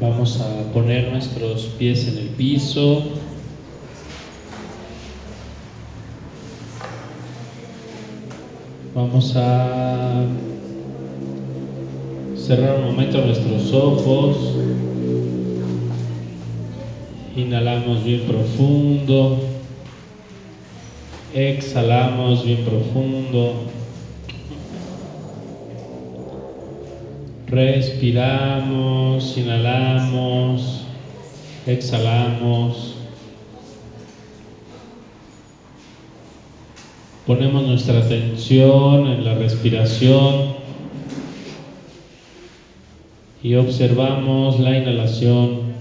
Vamos a poner nuestros pies en el piso. Vamos a cerrar un momento nuestros ojos. Inhalamos bien profundo. Exhalamos bien profundo. Respiramos, inhalamos, exhalamos. Ponemos nuestra atención en la respiración y observamos la inhalación.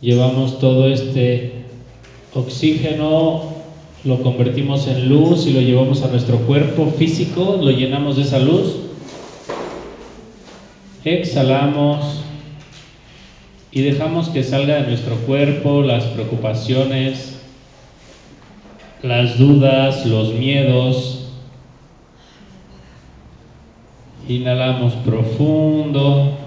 Llevamos todo este oxígeno lo convertimos en luz y lo llevamos a nuestro cuerpo físico, lo llenamos de esa luz. Exhalamos y dejamos que salga de nuestro cuerpo las preocupaciones, las dudas, los miedos. Inhalamos profundo.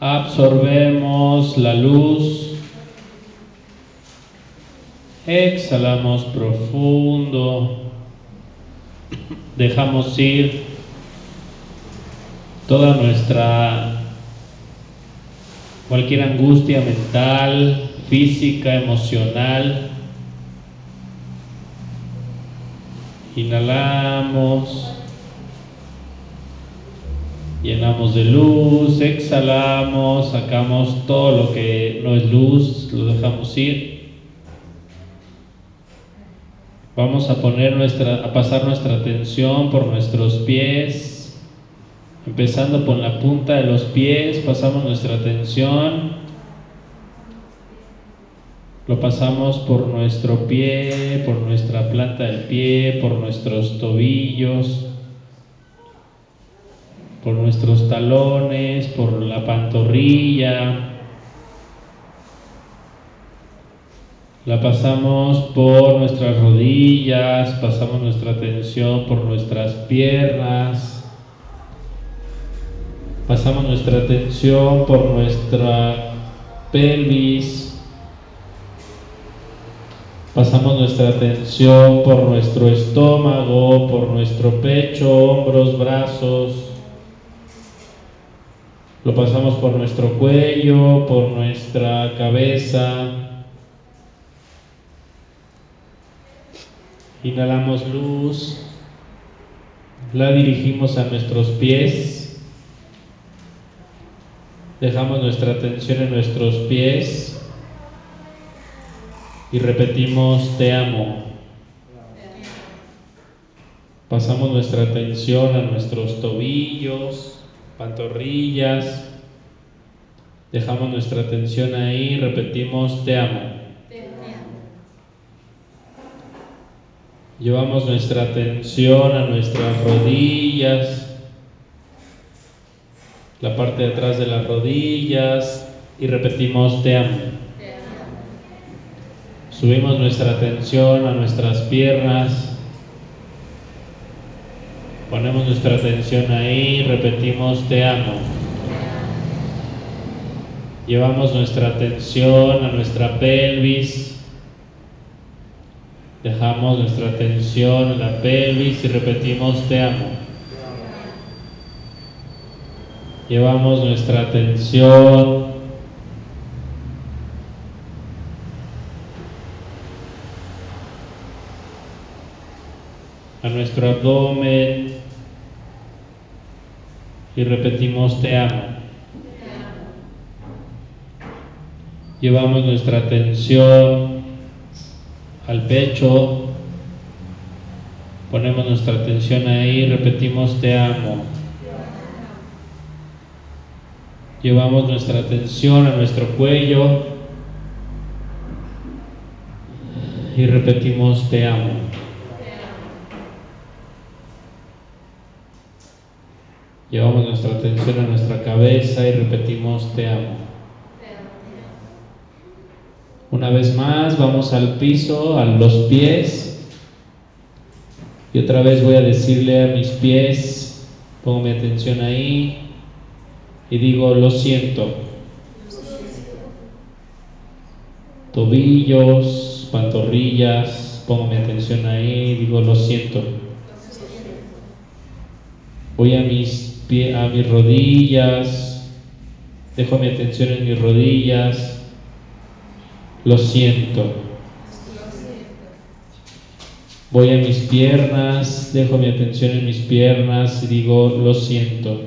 Absorbemos la luz. Exhalamos profundo. Dejamos ir toda nuestra cualquier angustia mental, física, emocional. Inhalamos. Llenamos de luz, exhalamos, sacamos todo lo que no es luz, lo dejamos ir. Vamos a poner nuestra, a pasar nuestra atención por nuestros pies, empezando por la punta de los pies, pasamos nuestra atención, lo pasamos por nuestro pie, por nuestra planta del pie, por nuestros tobillos, por nuestros talones, por la pantorrilla, La pasamos por nuestras rodillas, pasamos nuestra atención por nuestras piernas, pasamos nuestra atención por nuestra pelvis, pasamos nuestra atención por nuestro estómago, por nuestro pecho, hombros, brazos, lo pasamos por nuestro cuello, por nuestra cabeza, Inhalamos luz, la dirigimos a nuestros pies, dejamos nuestra atención en nuestros pies. Y repetimos te amo. Pasamos nuestra atención a nuestros tobillos, pantorrillas, dejamos nuestra atención ahí, repetimos te amo. Llevamos nuestra atención a nuestras rodillas, la parte de atrás de las rodillas y repetimos te amo. Subimos nuestra atención a nuestras piernas, ponemos nuestra atención ahí, repetimos te amo. Llevamos nuestra atención a nuestra pelvis, Dejamos nuestra atención en la pelvis y repetimos te amo. Llevamos nuestra atención a nuestro abdomen y repetimos te amo. Llevamos nuestra atención al pecho, ponemos nuestra atención ahí, repetimos te amo. Llevamos nuestra atención a nuestro cuello y repetimos te amo. Llevamos nuestra atención a nuestra cabeza y repetimos te amo. Una vez más, vamos al piso, a los pies. Y otra vez voy a decirle a mis pies, pongo mi atención ahí y digo, lo siento. Tobillos, pantorrillas, pongo mi atención ahí, digo, lo siento. Voy a mis, pie, a mis rodillas, dejo mi atención en mis rodillas, lo siento. Voy a mis piernas, dejo mi atención en mis piernas y digo, lo siento.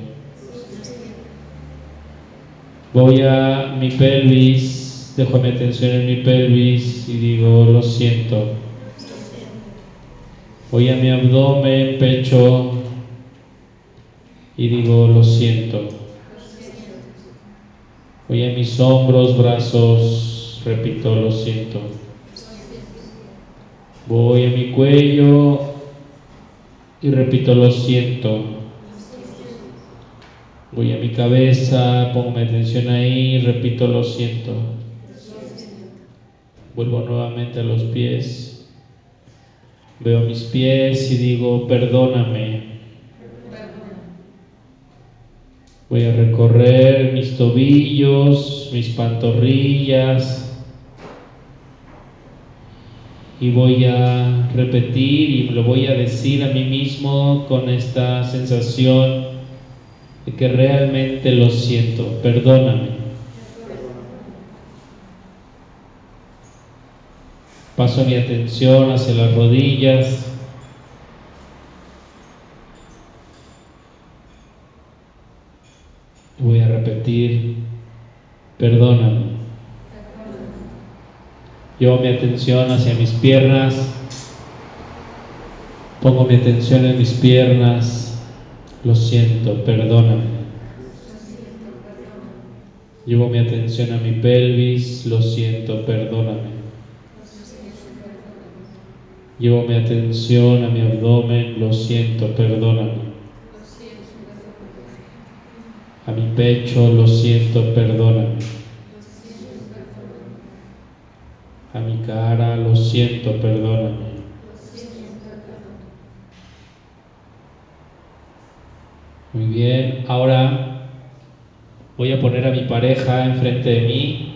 Voy a mi pelvis, dejo mi atención en mi pelvis y digo, lo siento. Voy a mi abdomen, pecho y digo, lo siento. Voy a mis hombros, brazos, repito, lo siento. Voy a mi cuello y repito, lo siento. Voy a mi cabeza, pongo atención ahí, repito, lo siento. Vuelvo nuevamente a los pies. Veo mis pies y digo, perdóname. Voy a recorrer mis tobillos, mis pantorrillas, y voy a repetir y lo voy a decir a mí mismo con esta sensación de que realmente lo siento, perdóname. Paso mi atención hacia las rodillas. Voy a repetir, perdóname. Llevo mi atención hacia mis piernas. Pongo mi atención en mis piernas. Lo siento, perdóname. Llevo mi atención a mi pelvis. Lo siento, perdóname. Llevo mi atención a mi abdomen. Lo siento, perdóname. A mi pecho. Lo siento, perdóname. A mi cara, lo siento, perdóname. Muy bien, ahora voy a poner a mi pareja enfrente de mí.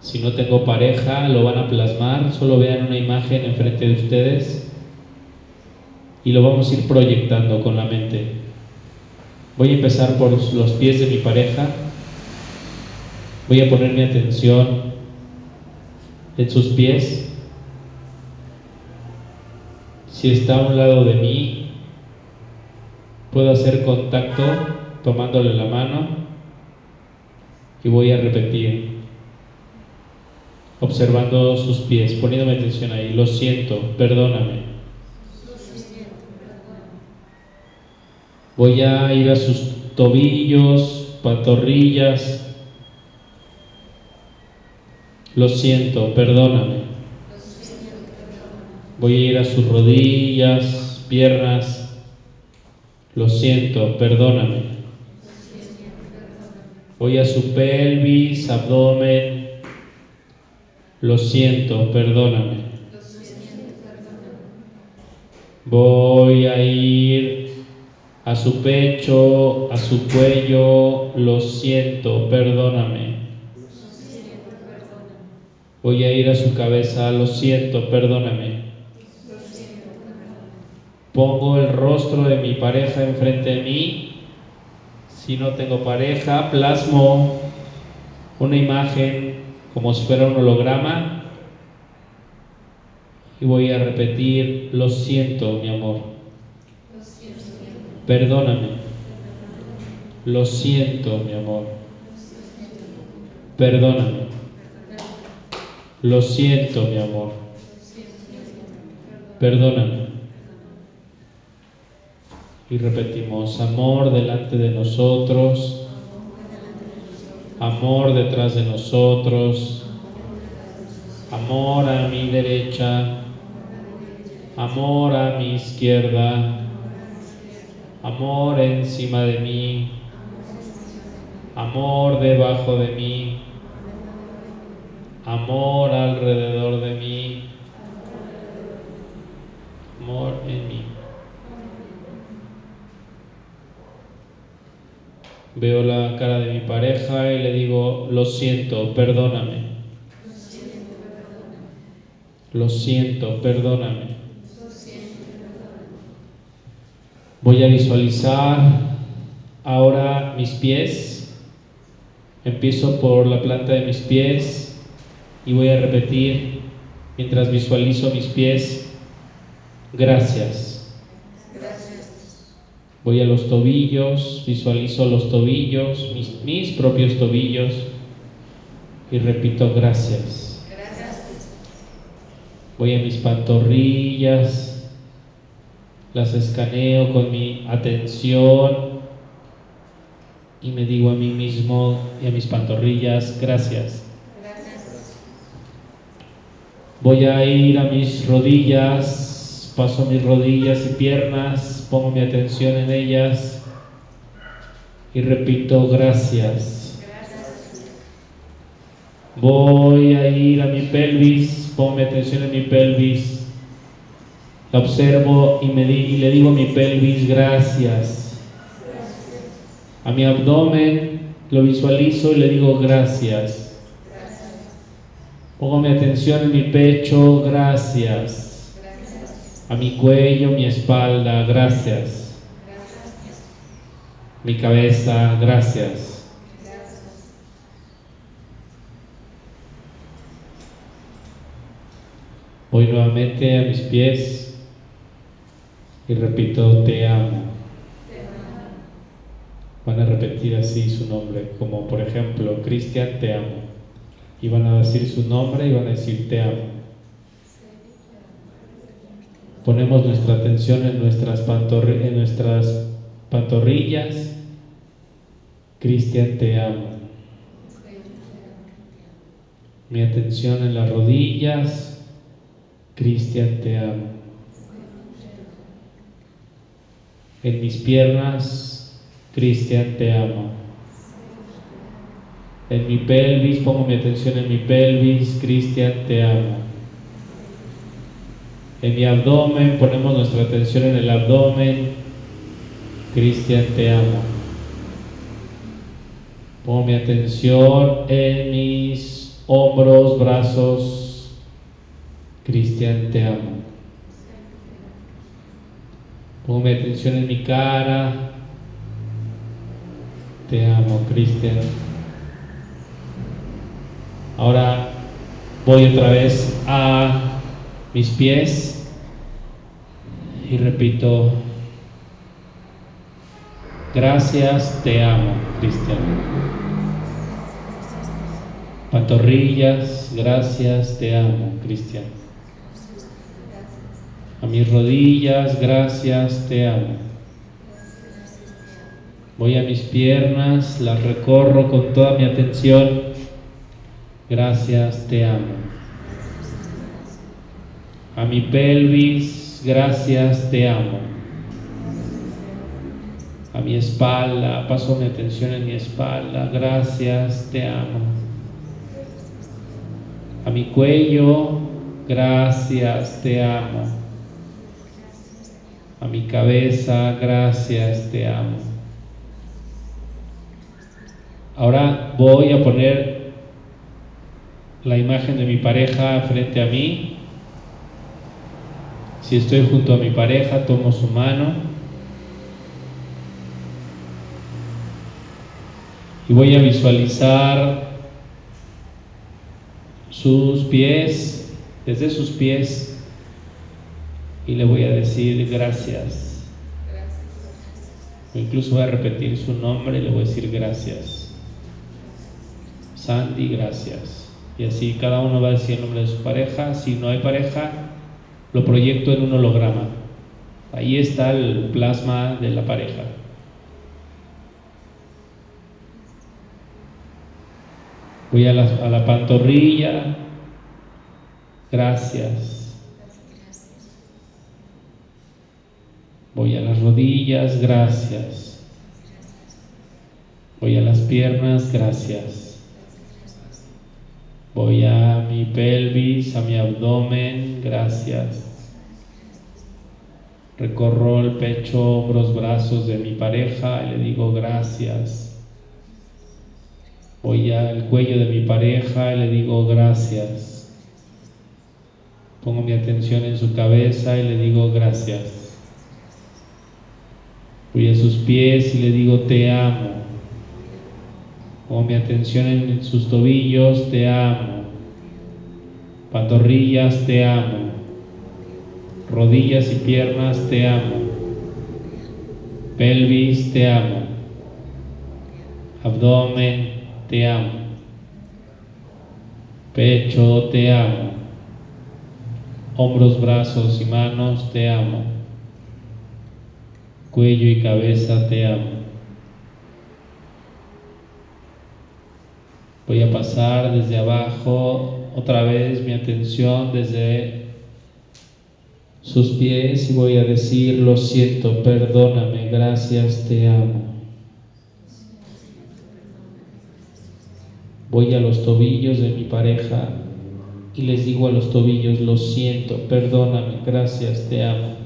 Si no tengo pareja, lo van a plasmar, solo vean una imagen enfrente de ustedes y lo vamos a ir proyectando con la mente. Voy a empezar por los pies de mi pareja. Voy a poner mi atención en sus pies. Si está a un lado de mí, puedo hacer contacto tomándole la mano y voy a repetir, observando sus pies, poniéndome atención ahí. Lo siento, perdóname. Voy a ir a sus tobillos, pantorrillas. Lo siento, perdóname. Voy a ir a sus rodillas, piernas. Lo siento, perdóname. Voy a su pelvis, abdomen. Lo siento, perdóname. Voy a ir a su pecho, a su cuello. Lo siento, perdóname. Voy a ir a su cabeza. Lo siento, perdóname. Pongo el rostro de mi pareja enfrente de mí. Si no tengo pareja, plasmo una imagen como si fuera un holograma y voy a repetir, lo siento, mi amor. Perdóname. Lo siento, mi amor. Perdóname. Lo siento, mi amor. Perdóname. Y repetimos, amor delante de nosotros, amor detrás de nosotros, amor a mi derecha, amor a mi izquierda, amor encima de mí, amor debajo de mí, amor alrededor de mí, amor en mí. Veo la cara de mi pareja y le digo, lo siento, perdóname. Lo siento, perdóname. Voy a visualizar ahora mis pies. Empiezo por la planta de mis pies y voy a repetir mientras visualizo mis pies. Gracias. Voy a los tobillos, visualizo los tobillos, mis, propios tobillos y repito gracias. Voy a mis pantorrillas, las escaneo con mi atención y me digo a mí mismo y a mis pantorrillas gracias. Voy a ir a mis rodillas, paso mis rodillas y piernas, pongo mi atención en ellas y repito gracias. Voy a ir a mi pelvis, pongo mi atención en mi pelvis, la observo y, me y le digo a mi pelvis gracias. A mi abdomen lo visualizo y le digo gracias. Pongo mi atención en mi pecho, gracias. A mi cuello, mi espalda, gracias. Mi cabeza, gracias. Voy nuevamente a mis pies y repito, te amo. Van a repetir así su nombre, como por ejemplo, Cristian, te amo y van a decir su nombre y van a decir te amo. Ponemos nuestra atención en nuestras, nuestras pantorrillas. Cristian, te amo. Mi atención en las rodillas. Cristian, te amo. En mis piernas. Cristian, te amo. En mi pelvis, pongo mi atención en mi pelvis, Cristian, te amo. En mi abdomen, ponemos nuestra atención en el abdomen, Cristian, te amo. Pongo mi atención en mis hombros, brazos, Cristian, te amo. Pongo mi atención en mi cara, te amo, Cristian. Ahora voy otra vez a mis pies y repito, gracias, te amo, Cristian. Pantorrillas, gracias, te amo, Cristian. A mis rodillas, gracias, te amo. Voy a mis piernas, las recorro con toda mi atención. Gracias, te amo. A mi pelvis, gracias, te amo. A mi espalda, paso mi atención en mi espalda, gracias, te amo. A mi cuello, gracias, te amo. A mi cabeza, gracias, te amo. Ahora voy a poner la imagen de mi pareja frente a mí. Si estoy junto a mi pareja, tomo su mano y voy a visualizar sus pies, desde sus pies, y le voy a decir gracias. O incluso voy a repetir su nombre y le voy a decir gracias. Sandy, gracias. Y así cada uno va a decir el nombre de su pareja. Si no hay pareja, lo proyecto en un holograma. Ahí está el plasma de la pareja. Voy a la, a la pantorrilla. Gracias. Voy a las rodillas. Gracias. Voy a las piernas. Gracias. Voy a mi pelvis, a mi abdomen, gracias. Recorro el pecho, hombros, brazos de mi pareja y le digo gracias. Voy al cuello de mi pareja y le digo gracias. Pongo mi atención en su cabeza y le digo gracias. Voy a sus pies y le digo te amo. Pongo mi atención en sus tobillos, te amo. Pantorrillas, te amo. Rodillas y piernas, te amo. Pelvis, te amo. Abdomen, te amo. Pecho, te amo. Hombros, brazos y manos, te amo. Cuello y cabeza, te amo. Voy a pasar desde abajo otra vez mi atención desde sus pies y voy a decir, lo siento, perdóname, gracias, te amo. Voy a los tobillos de mi pareja y les digo a los tobillos, lo siento, perdóname, gracias, te amo.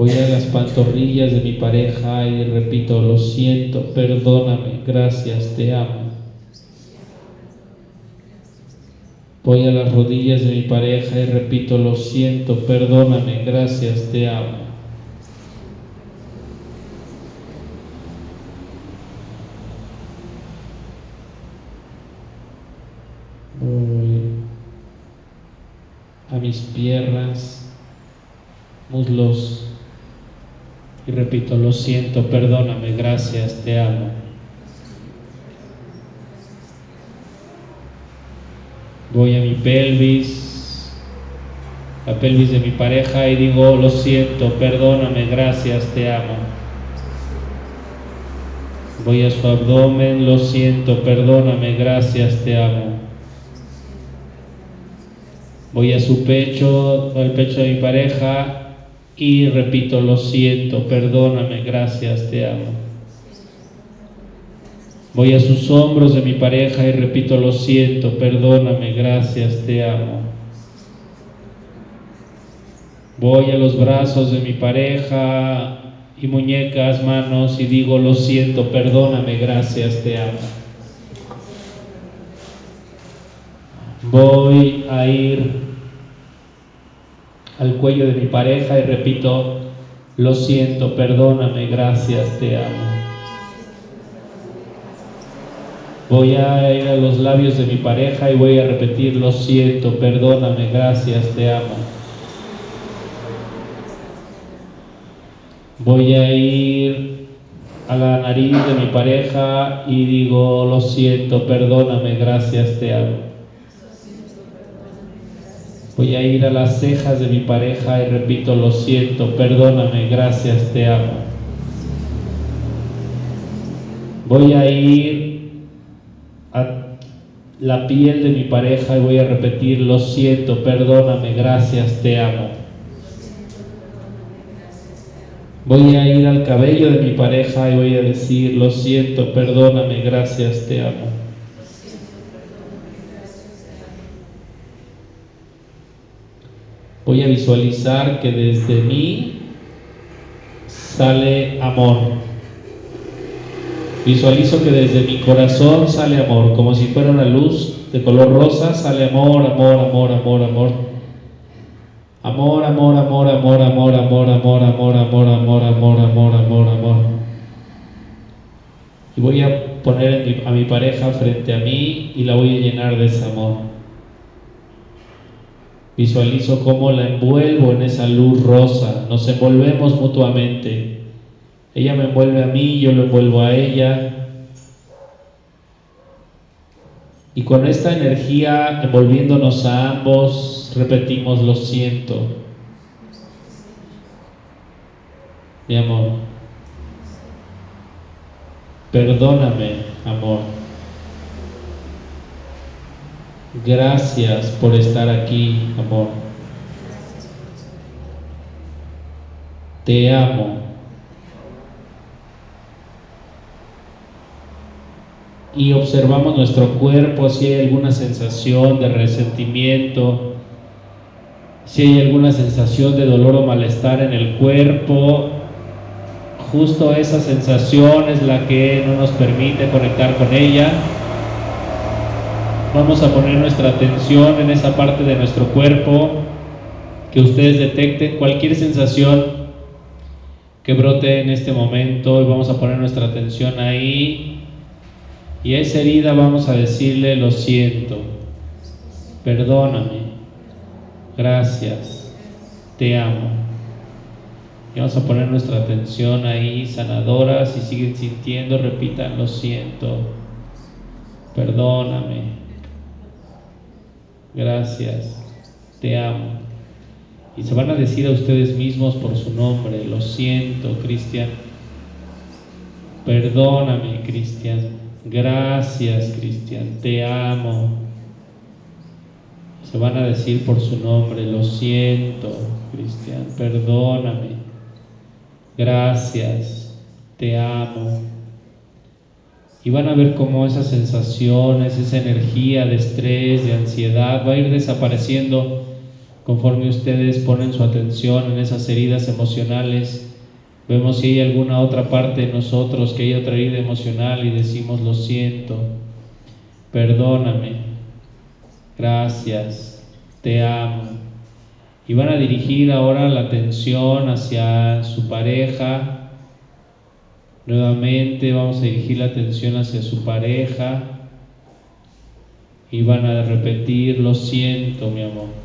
Voy a las pantorrillas de mi pareja y repito, lo siento, perdóname, gracias, te amo. Voy a las rodillas de mi pareja y repito, lo siento, perdóname, gracias, te amo. Voy a mis piernas, muslos y repito, lo siento, perdóname, gracias, te amo. Voy a mi pelvis, la pelvis de mi pareja y digo, lo siento, perdóname, gracias, te amo. Voy a su abdomen, lo siento, perdóname, gracias, te amo. Voy a su pecho, al pecho de mi pareja y repito, lo siento, perdóname, gracias, te amo. Voy a sus hombros de mi pareja y repito, lo siento, perdóname, gracias, te amo. Voy a los brazos de mi pareja y muñecas, manos y digo, lo siento, perdóname, gracias, te amo. Voy a ir al cuello de mi pareja y repito, lo siento, perdóname, gracias, te amo. Voy a ir a los labios de mi pareja y voy a repetir, lo siento, perdóname, gracias, te amo. Voy a ir a la nariz de mi pareja y digo, lo siento, perdóname, gracias, te amo. Voy a ir a las cejas de mi pareja y repito, lo siento, perdóname, gracias, te amo. Voy a ir a la piel de mi pareja y voy a repetir, lo siento, perdóname, gracias, te amo. Voy a ir al cabello de mi pareja y voy a decir, lo siento, perdóname, gracias, te amo. Voy a visualizar que desde mí sale amor. Visualizo que desde mi corazón sale amor, como si fuera una luz de color rosa, sale amor, amor, amor, amor, amor. Amor, amor, amor, amor, amor, amor, amor, amor, amor, amor, amor, amor, amor, amor. Y voy a poner a mi pareja frente a mí y la voy a llenar de ese amor. Visualizo cómo la envuelvo en esa luz rosa. Nos envolvemos mutuamente. Ella me envuelve a mí, yo lo envuelvo a ella. Y con esta energía envolviéndonos a ambos, repetimos lo siento. Mi amor. Perdóname, amor. Gracias por estar aquí, amor. Te amo. Y observamos nuestro cuerpo si hay alguna sensación de resentimiento, si hay alguna sensación de dolor o malestar en el cuerpo, Justo esa sensación es la que no nos permite conectar con ella. Vamos a poner nuestra atención en esa parte de nuestro cuerpo que ustedes detecten cualquier sensación que brote en este momento. Y vamos a poner nuestra atención ahí. Y a esa herida vamos a decirle lo siento, perdóname, gracias, te amo. Y vamos a poner nuestra atención ahí, sanadora, si siguen sintiendo, repitan lo siento, perdóname, gracias, te amo. Y se van a decir a ustedes mismos por su nombre, lo siento, Cristian. Perdóname, Cristian. Gracias, Cristian. Te amo. Se van a decir por su nombre, lo siento, Cristian. Perdóname. Gracias. Te amo. Y van a ver cómo esas sensaciones, esa energía de estrés, de ansiedad va a ir desapareciendo Conforme ustedes ponen su atención en esas heridas emocionales, vemos si hay alguna otra parte de nosotros que hay otra herida emocional y decimos lo siento, perdóname, gracias, te amo. Y van a dirigir ahora la atención hacia su pareja. Nuevamente vamos a dirigir la atención hacia su pareja. Y van a repetir, lo siento, mi amor.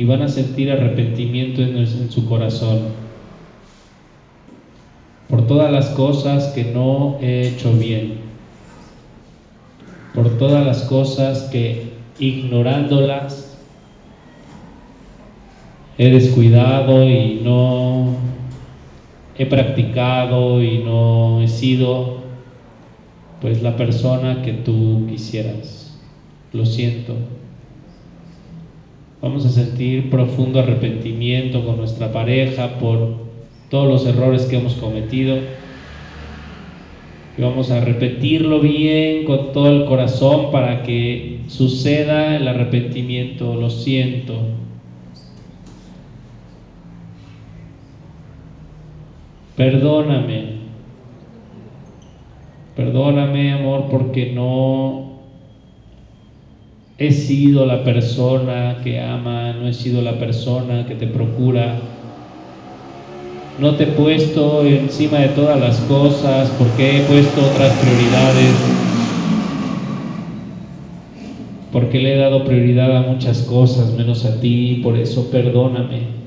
y van a sentir arrepentimiento en, en su corazón. Por todas las cosas que no he hecho bien, por todas las cosas que ignorándolas he descuidado y no he practicado y no he sido pues la persona que tú quisieras. Lo siento. Vamos a sentir profundo arrepentimiento con nuestra pareja por todos los errores que hemos cometido. Y vamos a repetirlo bien con todo el corazón para que suceda el arrepentimiento. Lo siento. Perdóname. Perdóname, amor, porque no he sido la persona que ama, no he sido la persona que te procura. No te he puesto encima de todas las cosas porque he puesto otras prioridades. Porque le he dado prioridad a muchas cosas menos a ti. Por eso perdóname.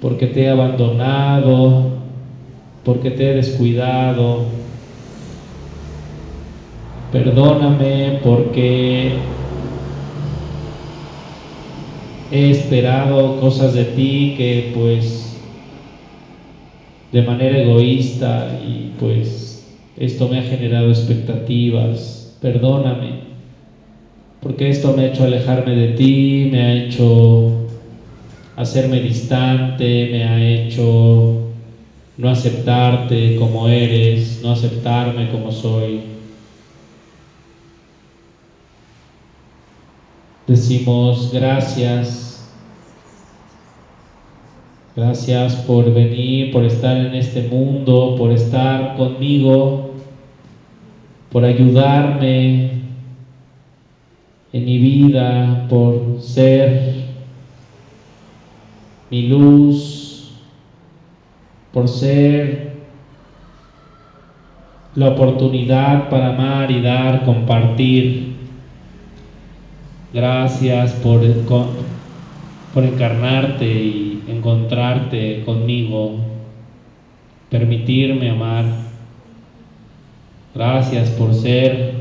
Porque te he abandonado. Porque te he descuidado. Perdóname porque he esperado cosas de ti que pues de manera egoísta y pues esto me ha generado expectativas. Perdóname, porque esto me ha hecho alejarme de ti, me ha hecho hacerme distante, me ha hecho no aceptarte como eres, no aceptarme como soy. Decimos gracias. Gracias por venir, por estar en este mundo, por estar conmigo, por ayudarme en mi vida, por ser mi luz, por ser la oportunidad para amar y dar, compartir. Gracias por, por encarnarte y encontrarte conmigo, permitirme amar. Gracias por ser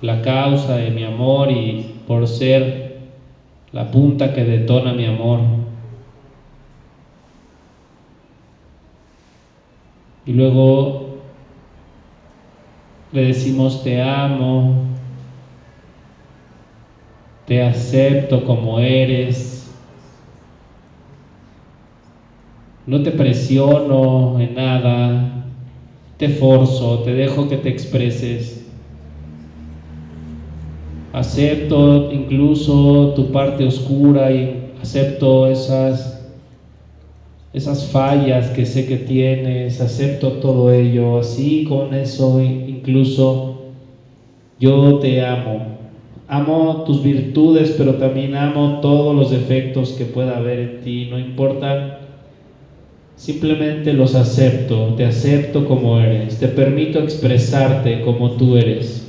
la causa de mi amor y por ser la punta que detona mi amor. Y luego le decimos te amo, te acepto como eres, no te presiono en nada, te forzo, te dejo que te expreses. Acepto incluso tu parte oscura y acepto esas esas fallas que sé que tienes, acepto todo ello, así con eso incluso yo te amo. Amo tus virtudes, pero también amo todos los defectos que pueda haber en ti, no importa Simplemente los acepto, te acepto como eres, te permito expresarte como tú eres.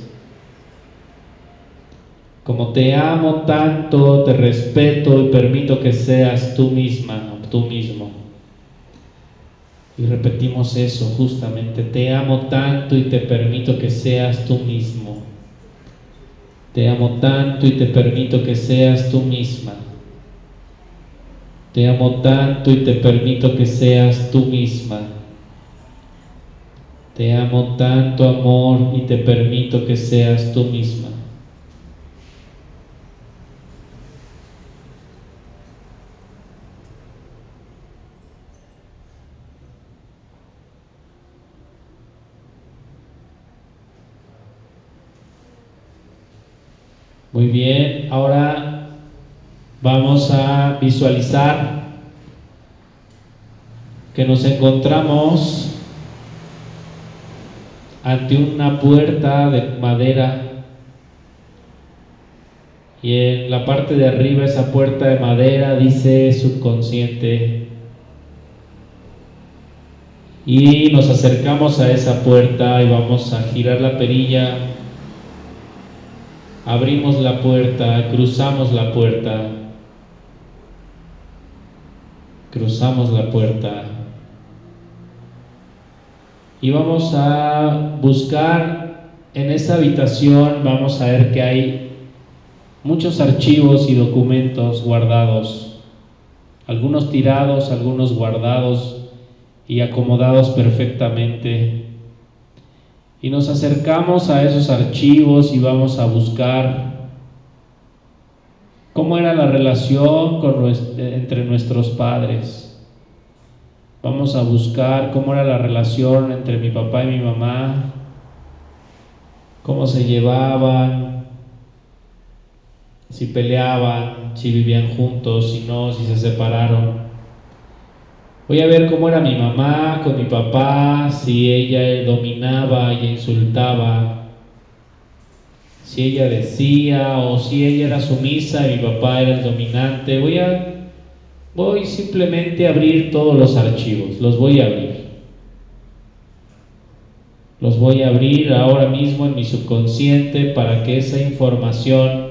Como te amo tanto, te respeto y permito que seas tú misma tú mismo. Y repetimos eso justamente, te amo tanto y te permito que seas tú mismo. Te amo tanto y te permito que seas tú misma. Te amo tanto y te permito que seas tú misma. Te amo tanto amor y te permito que seas tú misma. Muy bien, ahora vamos a visualizar que nos encontramos ante una puerta de madera y en la parte de arriba esa puerta de madera dice subconsciente. Y nos acercamos a esa puerta y vamos a girar la perilla abrimos la puerta cruzamos la puerta. Cruzamos la puerta. Y vamos a buscar en esa habitación, vamos a ver que hay muchos archivos y documentos guardados, algunos tirados, algunos guardados y acomodados perfectamente. Y nos acercamos a esos archivos y vamos a buscar cómo era la relación entre nuestros padres Vamos a buscar cómo era la relación entre mi papá y mi mamá, cómo se llevaban, si peleaban, si vivían juntos, si no, si se separaron. Voy a ver cómo era mi mamá con mi papá, si ella dominaba y insultaba, si ella decía o si ella era sumisa y mi papá era el dominante. Voy a Voy simplemente a abrir todos los archivos, los voy a abrir. Los voy a abrir ahora mismo en mi subconsciente para que esa información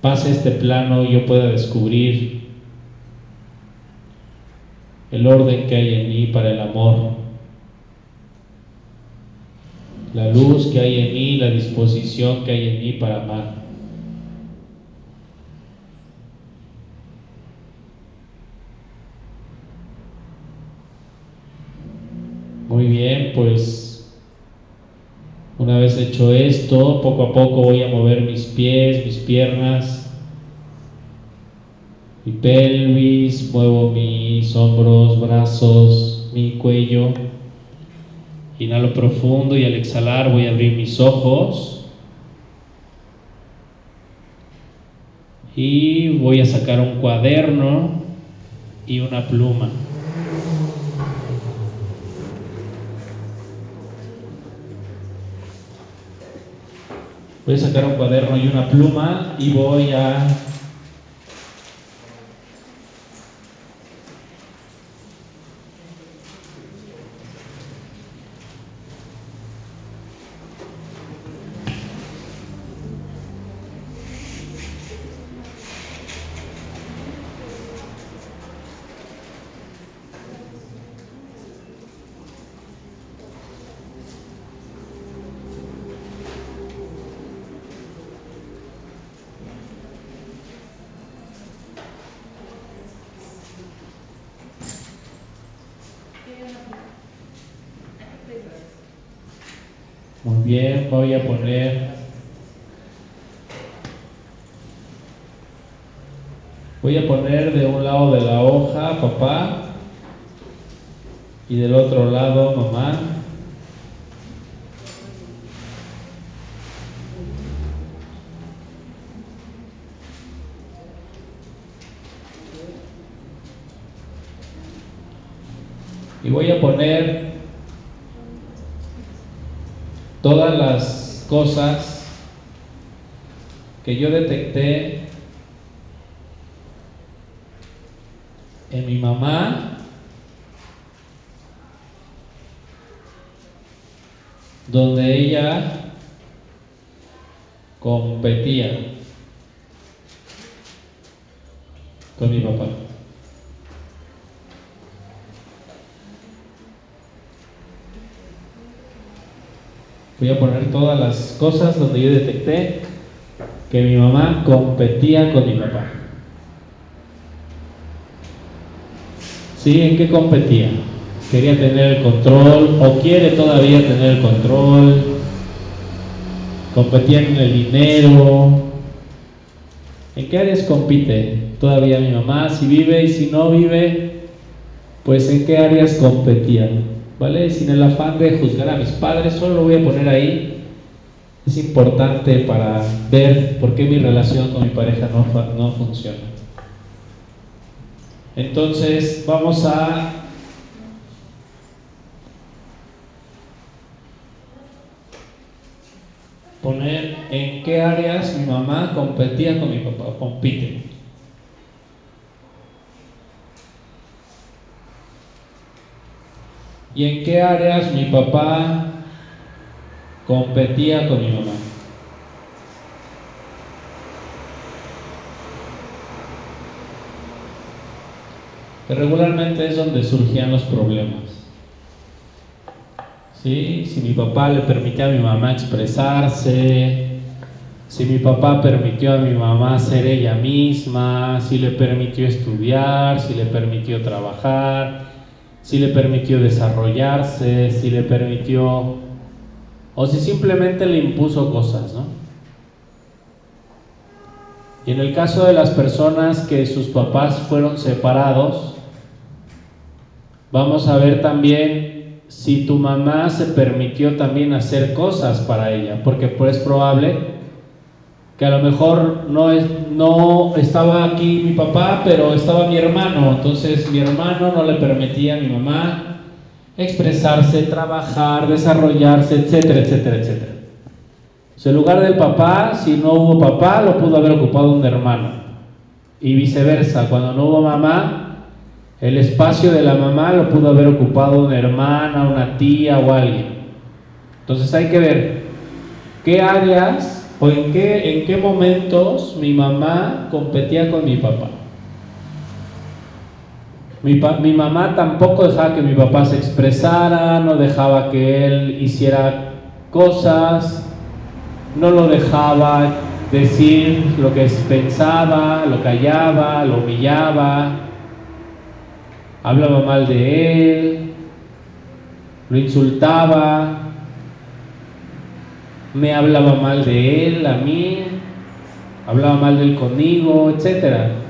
pase a este plano y yo pueda descubrir el orden que hay en mí para el amor, la luz que hay en mí, la disposición que hay en mí para amar. Muy bien, pues una vez hecho esto, poco a poco voy a mover mis pies, mis piernas, mi pelvis, muevo mis hombros, brazos, mi cuello. Inhalo profundo y al exhalar voy a abrir mis ojos. Y voy a sacar un cuaderno y una pluma. Voy a sacar un cuaderno y una pluma y voy a Muy bien, voy a poner voy a poner de un lado de la hoja papá y del otro lado mamá. voy a poner todas las cosas que yo detecté en mi mamá donde ella competía con mi papá. Voy a poner todas las cosas donde yo detecté que mi mamá competía con mi papá. ¿Sí? ¿En qué competía? Quería tener el control o quiere todavía tener el control. Competía en el dinero. ¿En qué áreas compite todavía mi mamá? Si vive y si no vive, pues en qué áreas competía. ¿vale? Sin el afán de juzgar a mis padres, solo lo voy a poner ahí. Es importante para ver por qué mi relación con mi pareja no, no funciona. Entonces, vamos a poner en qué áreas mi mamá competía con mi papá, compite. y en qué áreas mi papá competía con mi mamá. Regularmente es donde surgían los problemas. ¿Sí? Si mi papá le permitía a mi mamá expresarse, si mi papá permitió a mi mamá ser ella misma, si le permitió estudiar, si le permitió trabajar, si le permitió desarrollarse, si le permitió, o si simplemente le impuso cosas, ¿no? Y en el caso de las personas que sus papás fueron separados, vamos a ver también si tu mamá se permitió también hacer cosas para ella, porque pues es probable que a lo mejor no, es, no estaba aquí mi papá, pero estaba mi hermano, entonces mi hermano no le permitía a mi mamá expresarse, trabajar, desarrollarse, etcétera, etcétera, etcétera. en lugar del papá, si no hubo papá, lo pudo haber ocupado un hermano. Y viceversa, cuando no hubo mamá, el espacio de la mamá lo pudo haber ocupado una hermana, una tía o alguien. Entonces hay que ver qué áreas ¿O en qué, en qué momentos mi mamá competía con mi papá? Mi, mamá tampoco dejaba que mi papá se expresara, no dejaba que él hiciera cosas, no lo dejaba decir lo que pensaba, lo callaba, lo humillaba, hablaba mal de él, lo insultaba, me hablaba mal de él, a mí, hablaba mal de él conmigo, etc.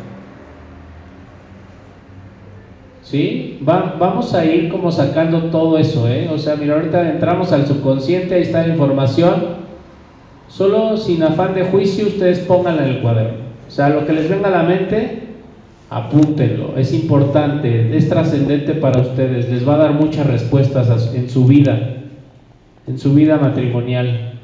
¿Sí? vamos a ir como sacando todo eso, ¿eh? O sea, mira, ahorita entramos al subconsciente, ahí está la información. Solo sin afán de juicio, ustedes pónganla en el cuaderno. O sea, lo que les venga a la mente, apúntenlo. Es importante, es trascendente para ustedes. Les va a dar muchas respuestas en su vida, en su vida matrimonial.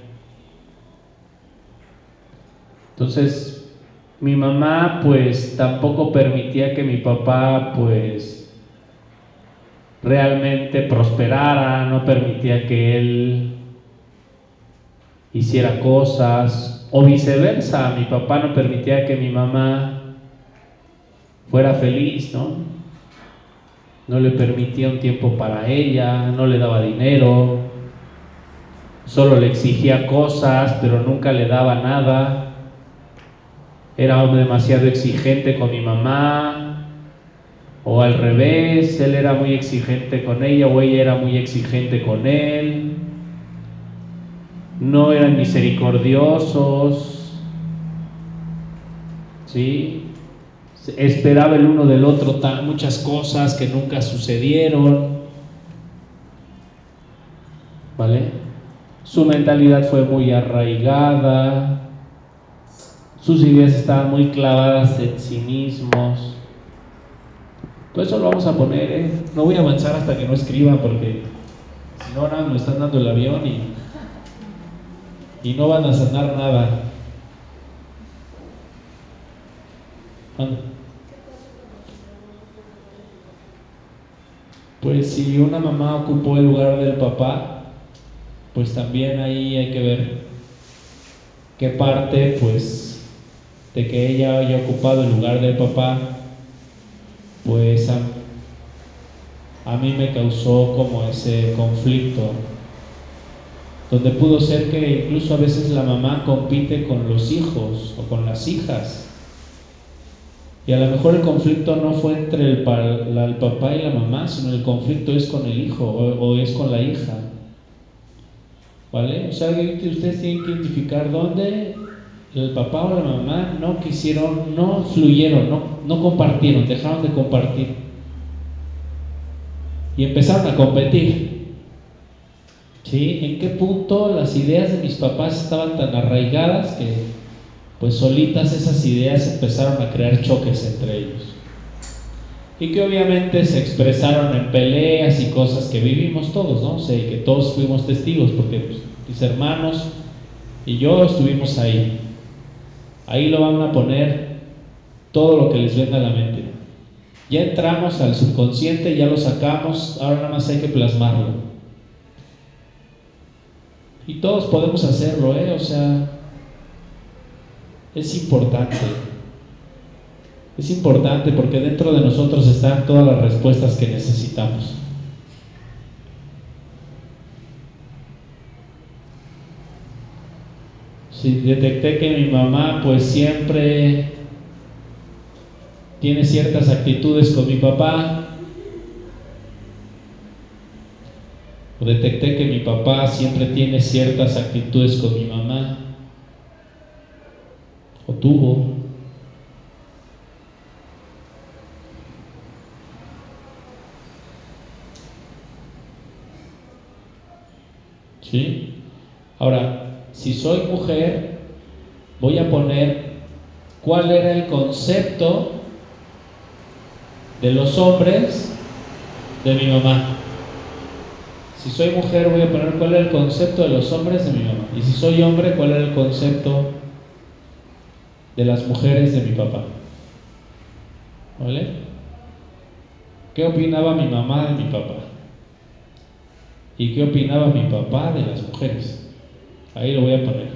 Entonces, mi mamá pues tampoco permitía que mi papá pues realmente prosperara, no permitía que él hiciera cosas, o viceversa, mi papá no permitía que mi mamá fuera feliz, ¿no? No le permitía un tiempo para ella, no le daba dinero, solo le exigía cosas, pero nunca le daba nada era demasiado exigente con mi mamá, o al revés, él era muy exigente con ella o ella era muy exigente con él. No eran misericordiosos. ¿Sí? Esperaba el uno del otro muchas cosas que nunca sucedieron. ¿Vale? Su mentalidad fue muy arraigada, sus ideas estaban muy clavadas en sí mismos. Eso lo vamos a poner, ¿eh? No voy a avanzar hasta que no escriban porque si no, nada, me están dando el avión y, y no van a sanar nada. Pues si una mamá ocupó el lugar del papá, pues también ahí hay que ver qué parte, pues, de que ella haya ocupado el lugar del papá, pues a, a mí me causó como ese conflicto, donde pudo ser que incluso a veces la mamá compite con los hijos o con las hijas y a lo mejor el conflicto no fue entre el, papá y la mamá, sino el conflicto es con el hijo o, es con la hija. ¿Vale? O sea, ustedes tienen que identificar dónde el papá o la mamá no quisieron, no fluyeron, no, compartieron, dejaron de compartir. Y empezaron a competir. ¿Sí? ¿En qué punto las ideas de mis papás estaban tan arraigadas que pues solitas esas ideas empezaron a crear choques entre ellos. Y que obviamente se expresaron en peleas y cosas que vivimos todos, ¿no? O sea, y que todos fuimos testigos, porque pues, mis hermanos y yo estuvimos ahí. Ahí lo van a poner todo lo que les venga a la mente. Ya entramos al subconsciente, ya lo sacamos, ahora nada más hay que plasmarlo. Y todos podemos hacerlo, ¿eh? O sea, es importante. Es importante porque dentro de nosotros están todas las respuestas que necesitamos. Si detecté que mi mamá pues siempre tiene ciertas actitudes con mi papá, o detecté que mi papá siempre tiene ciertas actitudes con mi mamá, o tuvo, ¿Sí? Ahora, si soy mujer, voy a poner cuál era el concepto de los hombres de mi mamá. Si soy mujer, voy a poner cuál era el concepto de los hombres de mi mamá. Y si soy hombre, cuál era el concepto de las mujeres de mi papá. ¿Vale? ¿Qué opinaba mi mamá de mi papá? ¿Y qué opinaba mi papá de las mujeres? Ahí lo voy a poner.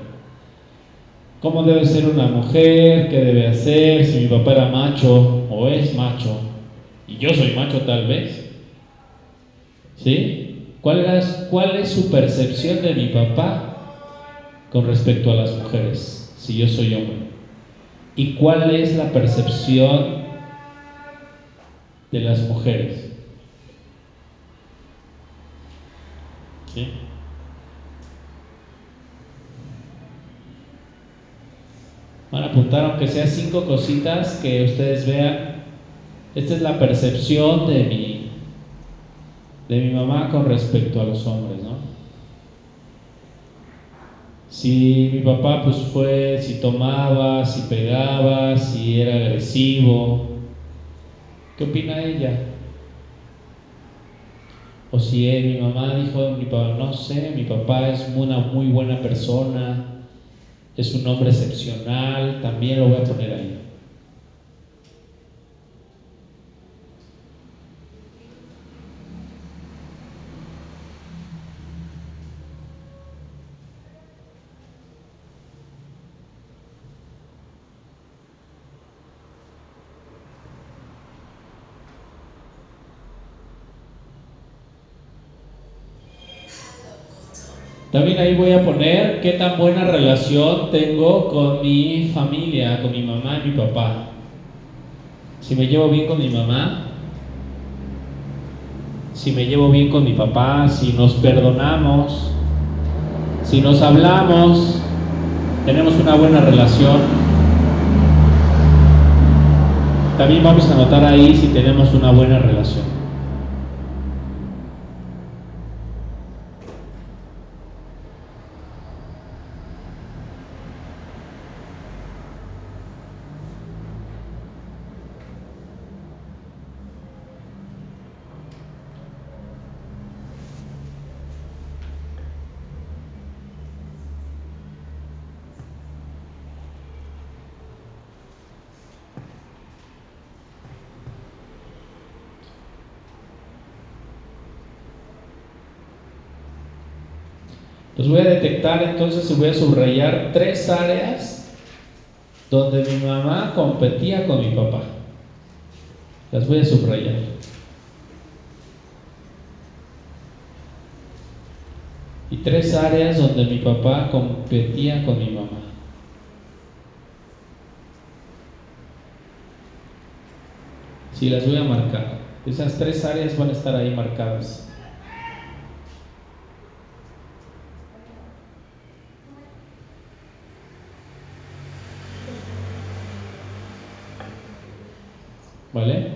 ¿Cómo debe ser una mujer? ¿Qué debe hacer? Si mi papá era macho o es macho. Y yo soy macho tal vez. ¿Sí? ¿Cuál, era, ¿Cuál es su percepción de mi papá con respecto a las mujeres? Si yo soy hombre. ¿Y cuál es la percepción de las mujeres? ¿Sí? Van a apuntar aunque sea cinco cositas que ustedes vean. Esta es la percepción de mi, de mi mamá con respecto a los hombres, ¿no? Si mi papá pues fue, si tomaba, si pegaba, si era agresivo, ¿qué opina ella? O si eh, mi mamá dijo, mi papá, no sé, mi papá es una muy buena persona, es un hombre excepcional, también lo voy a poner ahí. También ahí voy a poner qué tan buena relación tengo con mi familia, con mi mamá y mi papá. Si me llevo bien con mi mamá, si me llevo bien con mi papá, si nos perdonamos, si nos hablamos, tenemos una buena relación. También vamos a notar ahí si tenemos una buena relación. Los entonces voy a subrayar tres áreas donde mi mamá competía con mi papá. Las voy a subrayar. Y tres áreas donde mi papá competía con mi mamá. Sí, las voy a marcar. Esas tres áreas van a estar ahí marcadas. ¿Vale?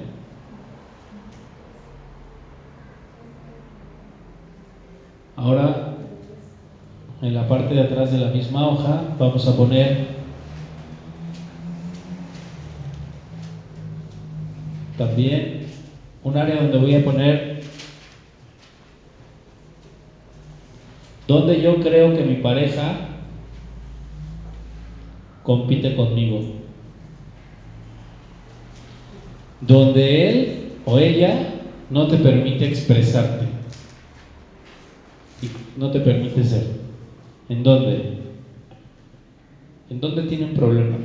Ahora, en la parte de atrás de la misma hoja, vamos a poner también un área donde voy a poner donde yo creo que mi pareja compite conmigo. Donde él o ella no te permite expresarte. No te permite ser. ¿En dónde? ¿En dónde tienen problemas?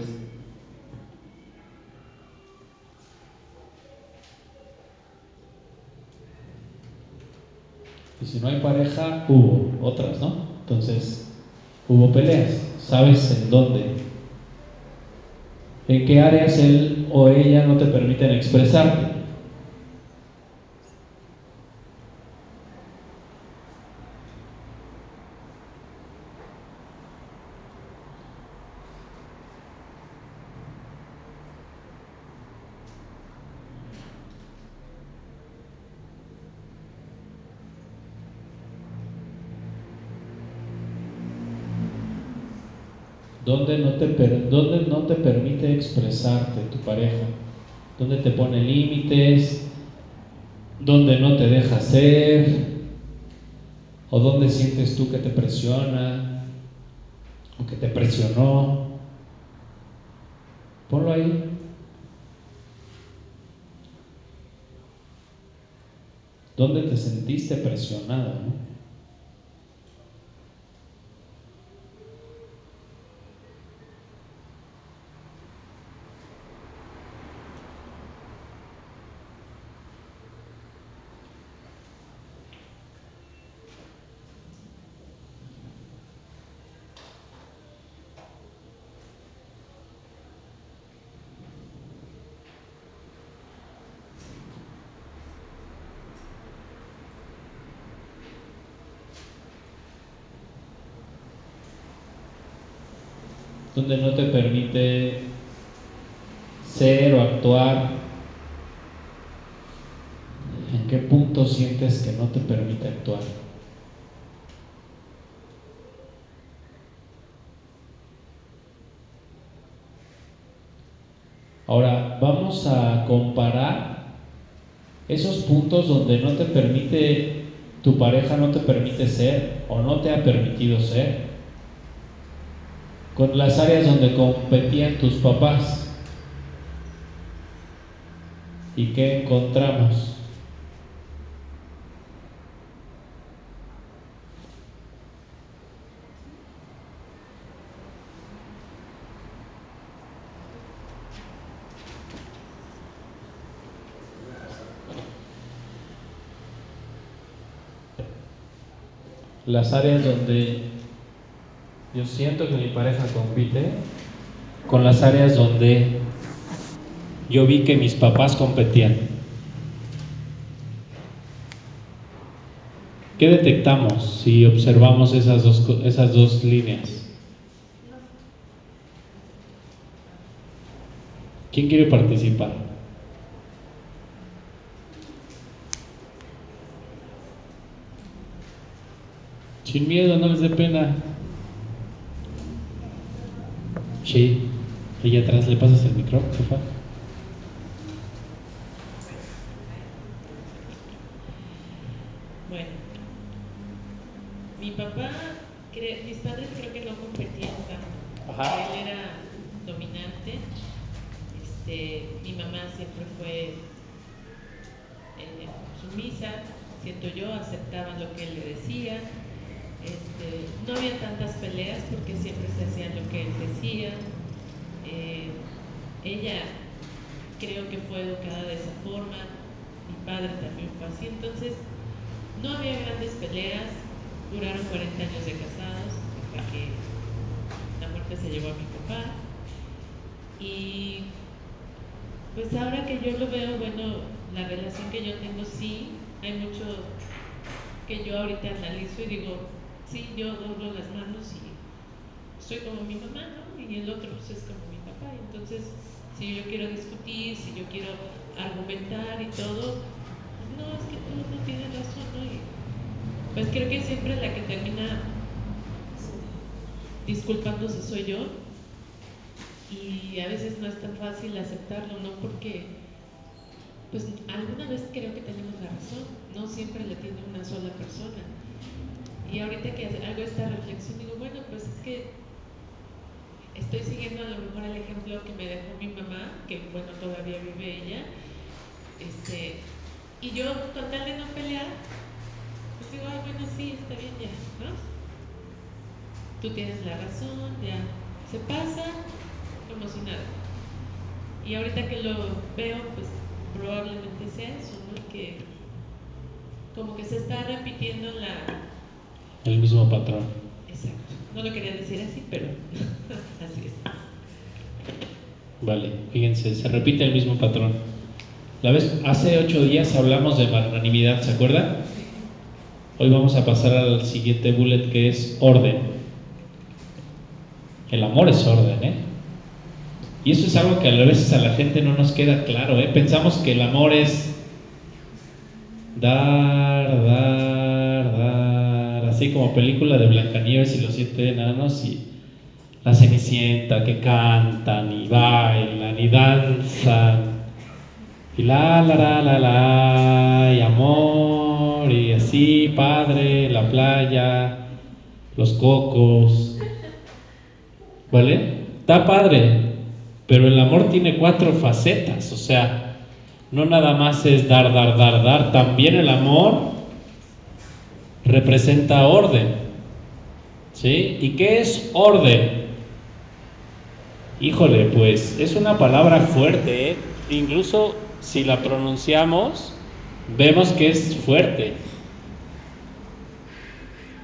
Y si no hay pareja, hubo otras, ¿no? Entonces, hubo peleas. ¿Sabes en dónde? ¿En qué áreas él o ella no te permiten expresarte? ¿Dónde no te, dónde no te permite expresarte tu pareja? ¿Dónde te pone límites? ¿Dónde no te deja ser? ¿O dónde sientes tú que te presiona? ¿O que te presionó? Ponlo ahí. ¿Dónde te sentiste presionado? ¿no? Donde no te permite ser o actuar? ¿En qué punto sientes que no te permite actuar? Ahora vamos a comparar esos puntos donde no te permite, tu pareja no te permite ser o no te ha permitido ser con las áreas donde competían tus papás. ¿Y qué encontramos? Las áreas donde yo siento que mi pareja compite con las áreas donde yo vi que mis papás competían. ¿Qué detectamos si observamos esas dos, esas dos líneas? ¿Quién quiere participar? Sin miedo, no les dé pena. Sí, ahí atrás le pasas el micrófono, por favor. Bueno, mi papá, mis padres creo que no competían tanto. Ajá. Él era dominante. Este, mi mamá siempre fue eh, sumisa, siento yo, aceptaba lo que él le decía. Este, no había tantas peleas porque siempre se hacía lo que él decía. Eh, ella creo que fue educada de esa forma. Mi así. Entonces, no había grandes peleas. Duraron 40 años de casados hasta que la muerte se llevó a mi papá. Y pues ahora que yo lo veo, bueno, la relación que yo tengo sí, hay mucho que yo ahorita analizo y digo, sí, yo doblo las manos y soy como mi mamá, ¿no? Y el otro pues es como mi papá. Entonces, si yo quiero discutir, si yo quiero argumentar y todo, no, es que tú no tienes razón, ¿no? Pues creo que siempre la que termina disculpándose soy yo. Y a veces no es tan fácil aceptarlo, ¿no? Porque pues alguna vez creo que tenemos la razón, no siempre le tiene una sola persona. Y ahorita que hago esta reflexión digo, bueno, pues es que estoy siguiendo a lo mejor el ejemplo que me dejó mi mamá, que bueno, todavía vive ella, este, y yo con tal de no pelear, pues digo, ay, bueno, sí, está bien ya, ¿no? Tú tienes la razón, ya se pasa como si nada. Y ahorita que lo veo, pues probablemente sea eso, ¿no? Que como que se está repitiendo la... El mismo patrón. Exacto. No lo quería decir así, pero así es. Vale, fíjense, se repite el mismo patrón. La vez, hace ocho días hablamos de magnanimidad, ¿se acuerdan? Hoy vamos a pasar al siguiente bullet que es orden. El amor es orden, ¿eh? Y eso es algo que a veces a la gente no nos queda claro, ¿eh? Pensamos que el amor es dar, dar, dar, así como película de Blancanieves y los siete enanos y la Cenicienta que cantan y bailan y danzan y la la la la la y amor y así padre la playa los cocos ¿vale? está padre pero el amor tiene cuatro facetas o sea no nada más es dar dar dar dar también el amor representa orden ¿sí? ¿y qué es orden? Híjole, pues es una palabra fuerte, ¿eh? incluso si la pronunciamos, vemos que es fuerte.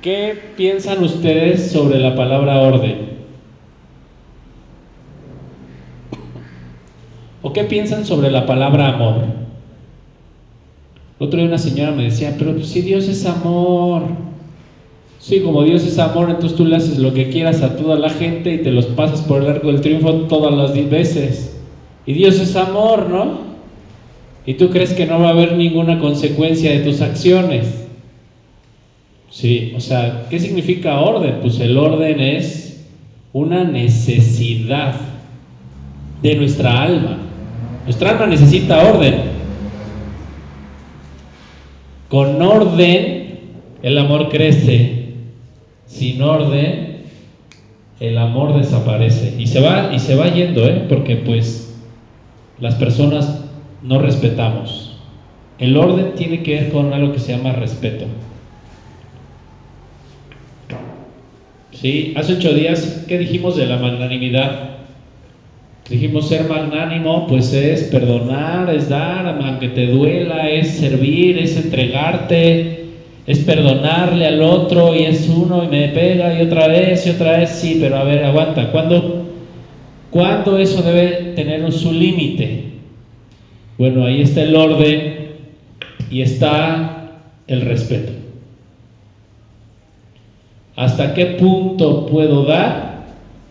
¿Qué piensan ustedes sobre la palabra orden? ¿O qué piensan sobre la palabra amor? Otro día una señora me decía, pero si Dios es amor, Sí, como Dios es amor, entonces tú le haces lo que quieras a toda la gente y te los pasas por el arco del triunfo todas las veces. Y Dios es amor, ¿no? Y tú crees que no va a haber ninguna consecuencia de tus acciones. Sí, o sea, ¿qué significa orden? Pues el orden es una necesidad de nuestra alma. Nuestra alma necesita orden. Con orden el amor crece, sin orden, el amor desaparece. Y se va, y se va yendo, ¿eh? porque pues las personas no respetamos. El orden tiene que ver con algo que se llama respeto. ¿Sí? Hace ocho días, ¿qué dijimos de la magnanimidad? Dijimos ser magnánimo, pues es perdonar, es dar, aunque te duela, es servir, es entregarte, es perdonarle al otro y es uno y me pega y otra vez y otra vez, sí, pero a ver, aguanta, ¿cuándo, ¿cuándo eso debe tener su límite? Bueno, ahí está el orden y está el respeto. ¿Hasta qué punto puedo dar?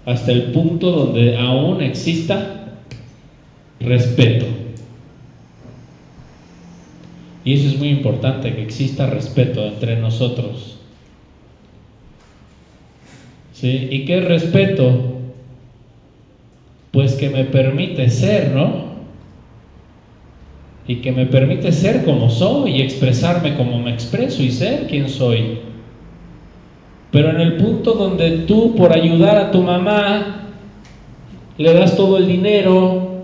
Hasta el punto donde aún exista respeto. Y eso es muy importante, que exista respeto entre nosotros. ¿Sí? ¿Y qué respeto? Pues que me permite ser, ¿no? Y que me permite ser como soy y expresarme como me expreso y ser quien soy. Pero en el punto donde tú por ayudar a tu mamá le das todo el dinero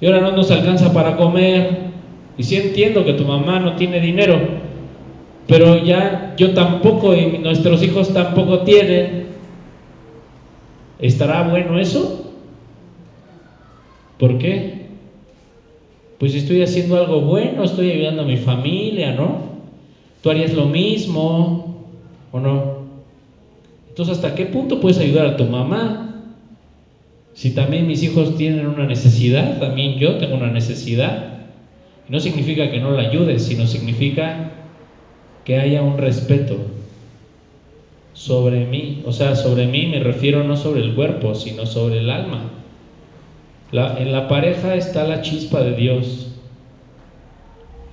y ahora no nos alcanza para comer, y si entiendo que tu mamá no tiene dinero, pero ya yo tampoco y nuestros hijos tampoco tienen. ¿Estará bueno eso? ¿Por qué? Pues estoy haciendo algo bueno, estoy ayudando a mi familia, ¿no? Tú harías lo mismo, ¿o no? Entonces, ¿hasta qué punto puedes ayudar a tu mamá? Si también mis hijos tienen una necesidad, también yo tengo una necesidad. No significa que no la ayudes, sino significa que haya un respeto sobre mí. O sea, sobre mí me refiero no sobre el cuerpo, sino sobre el alma. En la pareja está la chispa de Dios.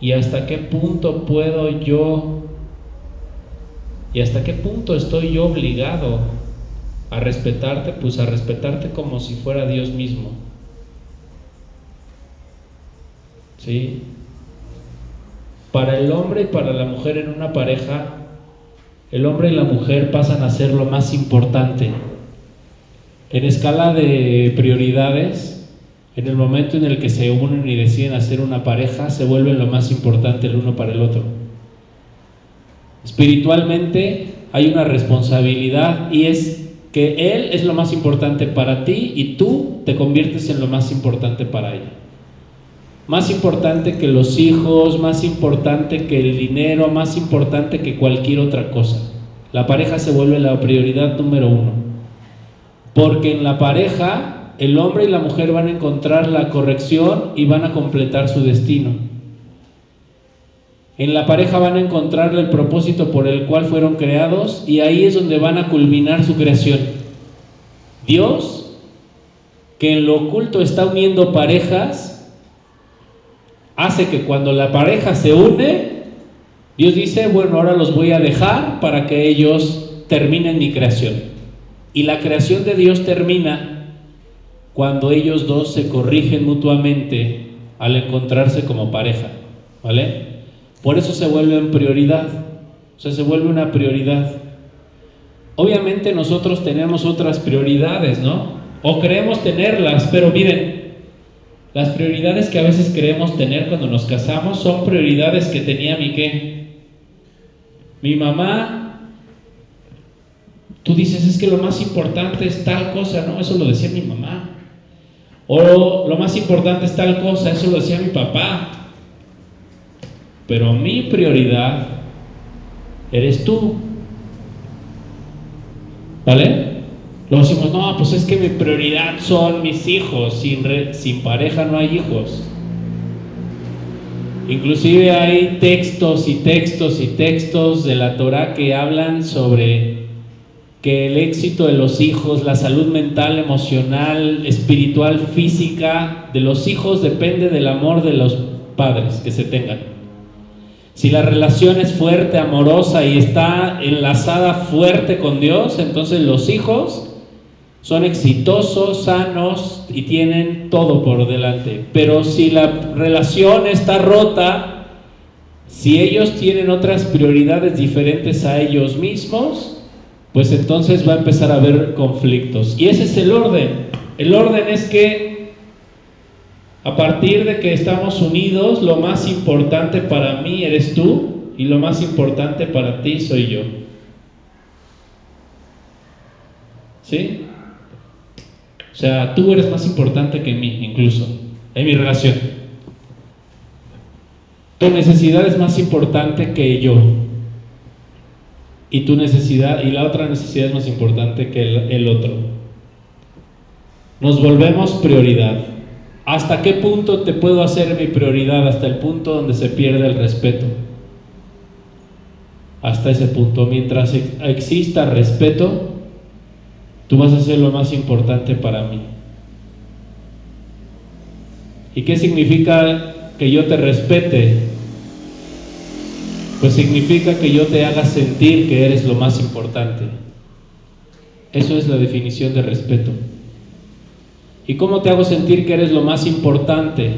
¿Y hasta qué punto puedo yo, y hasta qué punto estoy yo obligado a respetarte? Pues a respetarte como si fuera Dios mismo. ¿Sí? Para el hombre y para la mujer en una pareja, el hombre y la mujer pasan a ser lo más importante. En escala de prioridades, en el momento en el que se unen y deciden hacer una pareja, se vuelven lo más importante el uno para el otro. Espiritualmente hay una responsabilidad y es que Él es lo más importante para ti y tú te conviertes en lo más importante para ella más importante que los hijos, más importante que el dinero, más importante que cualquier otra cosa. La pareja se vuelve la prioridad número uno. Porque en la pareja el hombre y la mujer van a encontrar la corrección y van a completar su destino. En la pareja van a encontrar el propósito por el cual fueron creados y ahí es donde van a culminar su creación. Dios, que en lo oculto está uniendo parejas, hace que cuando la pareja se une, Dios dice, bueno, ahora los voy a dejar para que ellos terminen mi creación. Y la creación de Dios termina cuando ellos dos se corrigen mutuamente al encontrarse como pareja, ¿vale? Por eso se vuelve en prioridad, o sea, se vuelve una prioridad. Obviamente nosotros tenemos otras prioridades, ¿no? O creemos tenerlas, pero miren, las prioridades que a veces queremos tener cuando nos casamos son prioridades que tenía mi qué. Mi mamá, tú dices, es que lo más importante es tal cosa, ¿no? Eso lo decía mi mamá. O lo más importante es tal cosa, eso lo decía mi papá. Pero mi prioridad eres tú. ¿Vale? Luego decimos, no, pues es que mi prioridad son mis hijos, sin, sin pareja no hay hijos. Inclusive hay textos y textos y textos de la Torah que hablan sobre que el éxito de los hijos, la salud mental, emocional, espiritual, física de los hijos depende del amor de los padres que se tengan. Si la relación es fuerte, amorosa y está enlazada fuerte con Dios, entonces los hijos son exitosos, sanos y tienen todo por delante. Pero si la relación está rota, si ellos tienen otras prioridades diferentes a ellos mismos, pues entonces va a empezar a haber conflictos. Y ese es el orden. El orden es que a partir de que estamos unidos, lo más importante para mí eres tú y lo más importante para ti soy yo. ¿Sí? O sea, tú eres más importante que mí, incluso, en mi relación. Tu necesidad es más importante que yo. Y tu necesidad, y la otra necesidad es más importante que el, el otro. Nos volvemos prioridad. ¿Hasta qué punto te puedo hacer mi prioridad? Hasta el punto donde se pierde el respeto. Hasta ese punto. Mientras exista respeto, Tú vas a ser lo más importante para mí. ¿Y qué significa que yo te respete? Pues significa que yo te haga sentir que eres lo más importante. Eso es la definición de respeto. ¿Y cómo te hago sentir que eres lo más importante?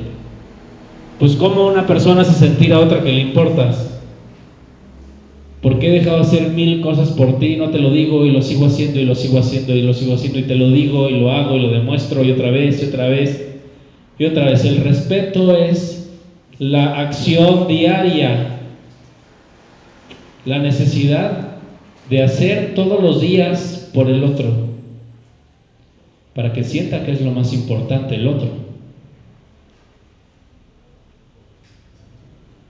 Pues cómo una persona hace sentir a otra que le importas. ¿Por qué he dejado de hacer mil cosas por ti? No te lo digo y lo sigo haciendo y lo sigo haciendo y lo sigo haciendo y te lo digo y lo hago y lo demuestro y otra vez y otra vez y otra vez. El respeto es la acción diaria la necesidad de hacer todos los días por el otro, para que sienta que es lo más importante el otro.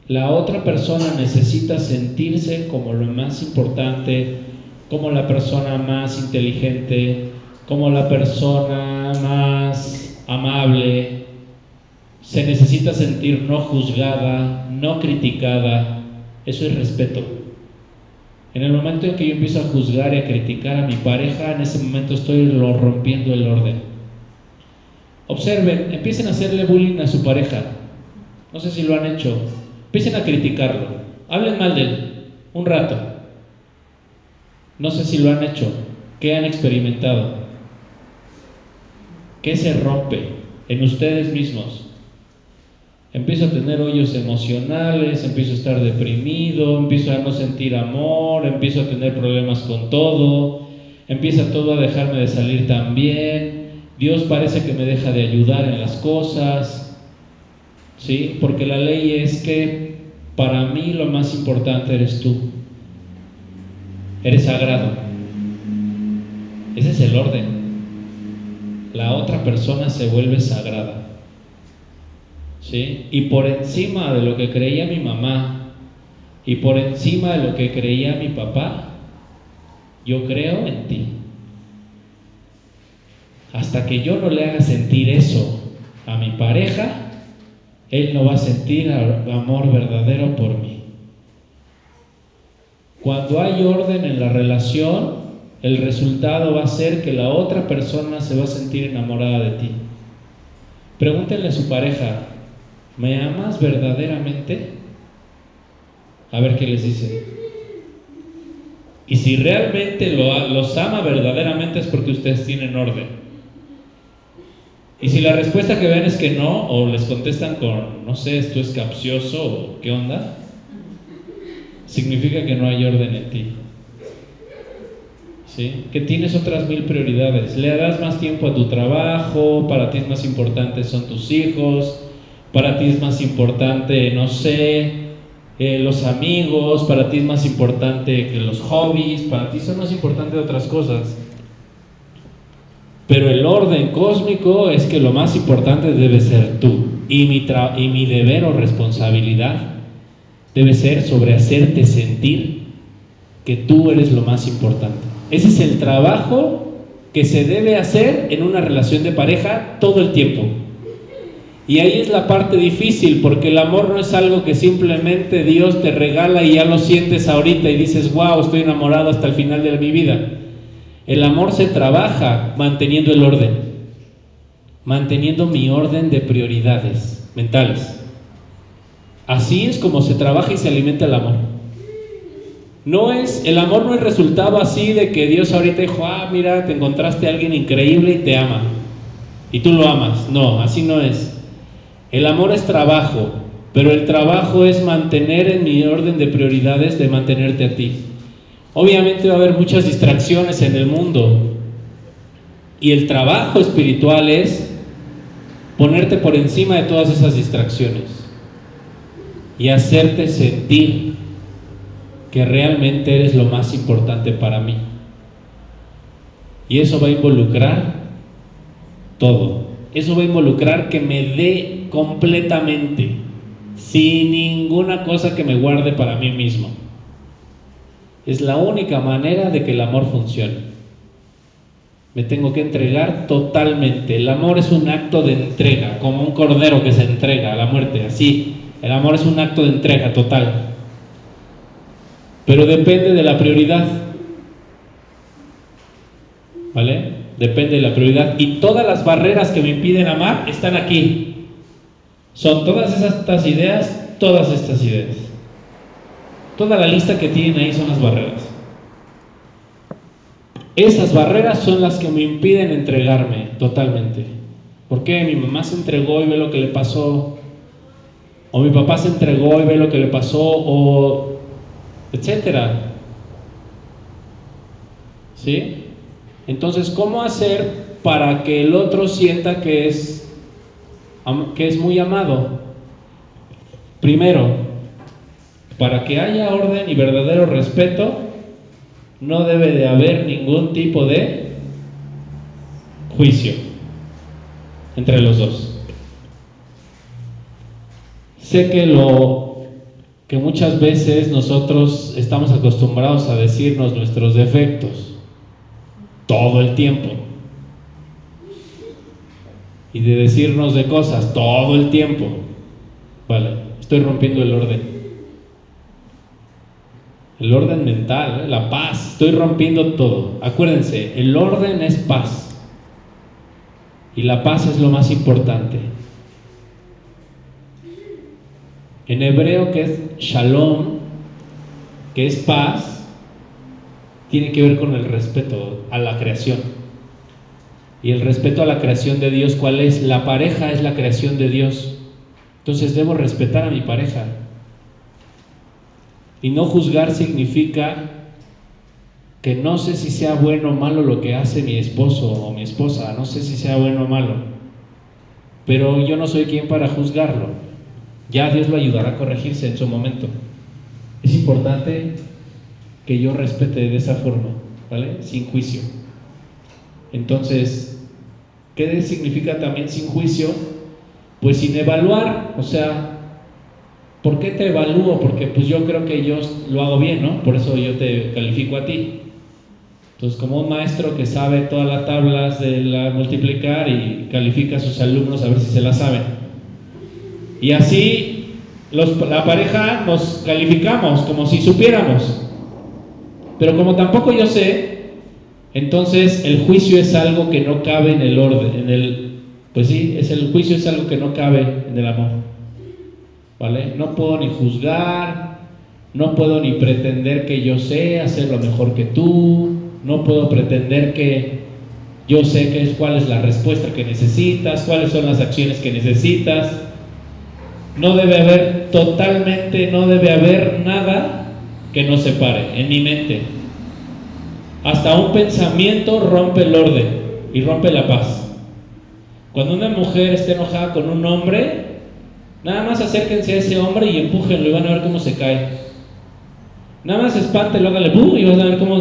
La otra persona necesita sentirse como lo más importante, como la persona más inteligente, como la persona más amable. Se necesita sentir no juzgada, no criticada. Eso es respeto. En el momento en que yo empiezo a juzgar y a criticar a mi pareja, en ese momento estoy rompiendo el orden. Observen, empiecen a hacerle bullying a su pareja. No sé si lo han hecho. Empiecen a criticarlo. Hablen mal de él. Un rato. No sé si lo han hecho. ¿Qué han experimentado? ¿Qué se rompe en ustedes mismos? Empiezo a tener hoyos emocionales, empiezo a estar deprimido, empiezo a no sentir amor, empiezo a tener problemas con todo, empieza todo a dejarme de salir tan bien, Dios parece que me deja de ayudar en las cosas, ¿sí? Porque la ley es que para mí lo más importante eres tú, eres sagrado, ese es el orden, la otra persona se vuelve sagrada. Y por encima de lo que creía mi mamá y por encima de lo que creía mi papá, yo creo en ti. Hasta que yo no le haga sentir eso a mi pareja, él no va a sentir amor verdadero por mí. Cuando hay orden en la relación, el resultado va a ser que la otra persona se va a sentir enamorada de ti. Pregúntenle a su pareja, ¿me amas verdaderamente? A ver qué les dice. Y si realmente los ama verdaderamente es porque ustedes tienen orden. Y si la respuesta que ven es que no, o les contestan con, no sé, esto es capcioso, o qué onda, significa que no hay orden en ti. ¿Sí? Que tienes otras mil prioridades. Le das más tiempo a tu trabajo, para ti es más importante son tus hijos, para ti es más importante, no sé, eh, los amigos, para ti es más importante que los hobbies, para ti son más importantes otras cosas. Pero el orden cósmico es que lo más importante debe ser tú. Y mi, y mi deber o responsabilidad debe ser sobre hacerte sentir que tú eres lo más importante. Ese es el trabajo que se debe hacer en una relación de pareja todo el tiempo. Y ahí es la parte difícil, porque el amor no es algo que simplemente Dios te regala y ya lo sientes ahorita y dices, wow, estoy enamorado hasta el final de mi vida. El amor se trabaja manteniendo el orden, manteniendo mi orden de prioridades mentales. Así es como se trabaja y se alimenta el amor. No es, el amor no es resultado así de que Dios ahorita dijo, ah, mira, te encontraste a alguien increíble y te ama. Y tú lo amas. No, así no es. El amor es trabajo, pero el trabajo es mantener en mi orden de prioridades de mantenerte a ti. Obviamente va a haber muchas distracciones en el mundo y el trabajo espiritual es ponerte por encima de todas esas distracciones y hacerte sentir que realmente eres lo más importante para mí. Y eso va a involucrar todo. Eso va a involucrar que me dé completamente, sin ninguna cosa que me guarde para mí mismo. Es la única manera de que el amor funcione. Me tengo que entregar totalmente. El amor es un acto de entrega, como un cordero que se entrega a la muerte, así. El amor es un acto de entrega total. Pero depende de la prioridad. ¿Vale? Depende de la prioridad. Y todas las barreras que me impiden amar están aquí. Son todas estas ideas, todas estas ideas. Toda la lista que tienen ahí son las barreras. Esas barreras son las que me impiden entregarme totalmente. ¿Por qué? Mi mamá se entregó y ve lo que le pasó. O mi papá se entregó y ve lo que le pasó. O etcétera. ¿Sí? Entonces, ¿cómo hacer para que el otro sienta que es, que es muy amado? Primero, Para que haya orden y verdadero respeto, no debe de haber ningún tipo de juicio entre los dos. Sé que lo que muchas veces nosotros estamos acostumbrados a decirnos nuestros defectos todo el tiempo y de decirnos de cosas todo el tiempo. Vale, estoy rompiendo el orden. El orden mental, ¿eh? la paz, estoy rompiendo todo. Acuérdense, el orden es paz. Y la paz es lo más importante. En hebreo que es shalom, que es paz, tiene que ver con el respeto a la creación. Y el respeto a la creación de Dios, ¿cuál es? La pareja es la creación de Dios. Entonces debo respetar a mi pareja. Y no juzgar significa que no sé si sea bueno o malo lo que hace mi esposo o mi esposa, no sé si sea bueno o malo, pero yo no soy quien para juzgarlo. Ya Dios lo ayudará a corregirse en su momento. Es importante que yo respete de esa forma, ¿vale? Sin juicio. Entonces, ¿qué significa también sin juicio? Pues sin evaluar, o sea, ¿por qué te evalúo? Porque pues yo creo que yo lo hago bien, ¿no? Por eso yo te califico a ti. Entonces, como un maestro que sabe todas las tablas de la multiplicar y califica a sus alumnos a ver si se la saben. Y así la pareja nos calificamos como si supiéramos. Pero como tampoco yo sé, entonces el juicio es algo que no cabe en el orden, en el, pues sí, es el juicio es algo que no cabe en el amor. ¿Vale? No puedo ni juzgar, no puedo ni pretender que yo sé hacerlo mejor que tú, no puedo pretender que yo sé que es, cuál es la respuesta que necesitas, cuáles son las acciones que necesitas. No debe haber totalmente, no debe haber nada que nos separe en mi mente. Hasta un pensamiento rompe el orden y rompe la paz. Cuando una mujer esté enojada con un hombre, nada más acérquense a ese hombre y empújenlo y van a ver cómo se cae. Nada más espántelo, hágale ¡bu! y van a ver cómo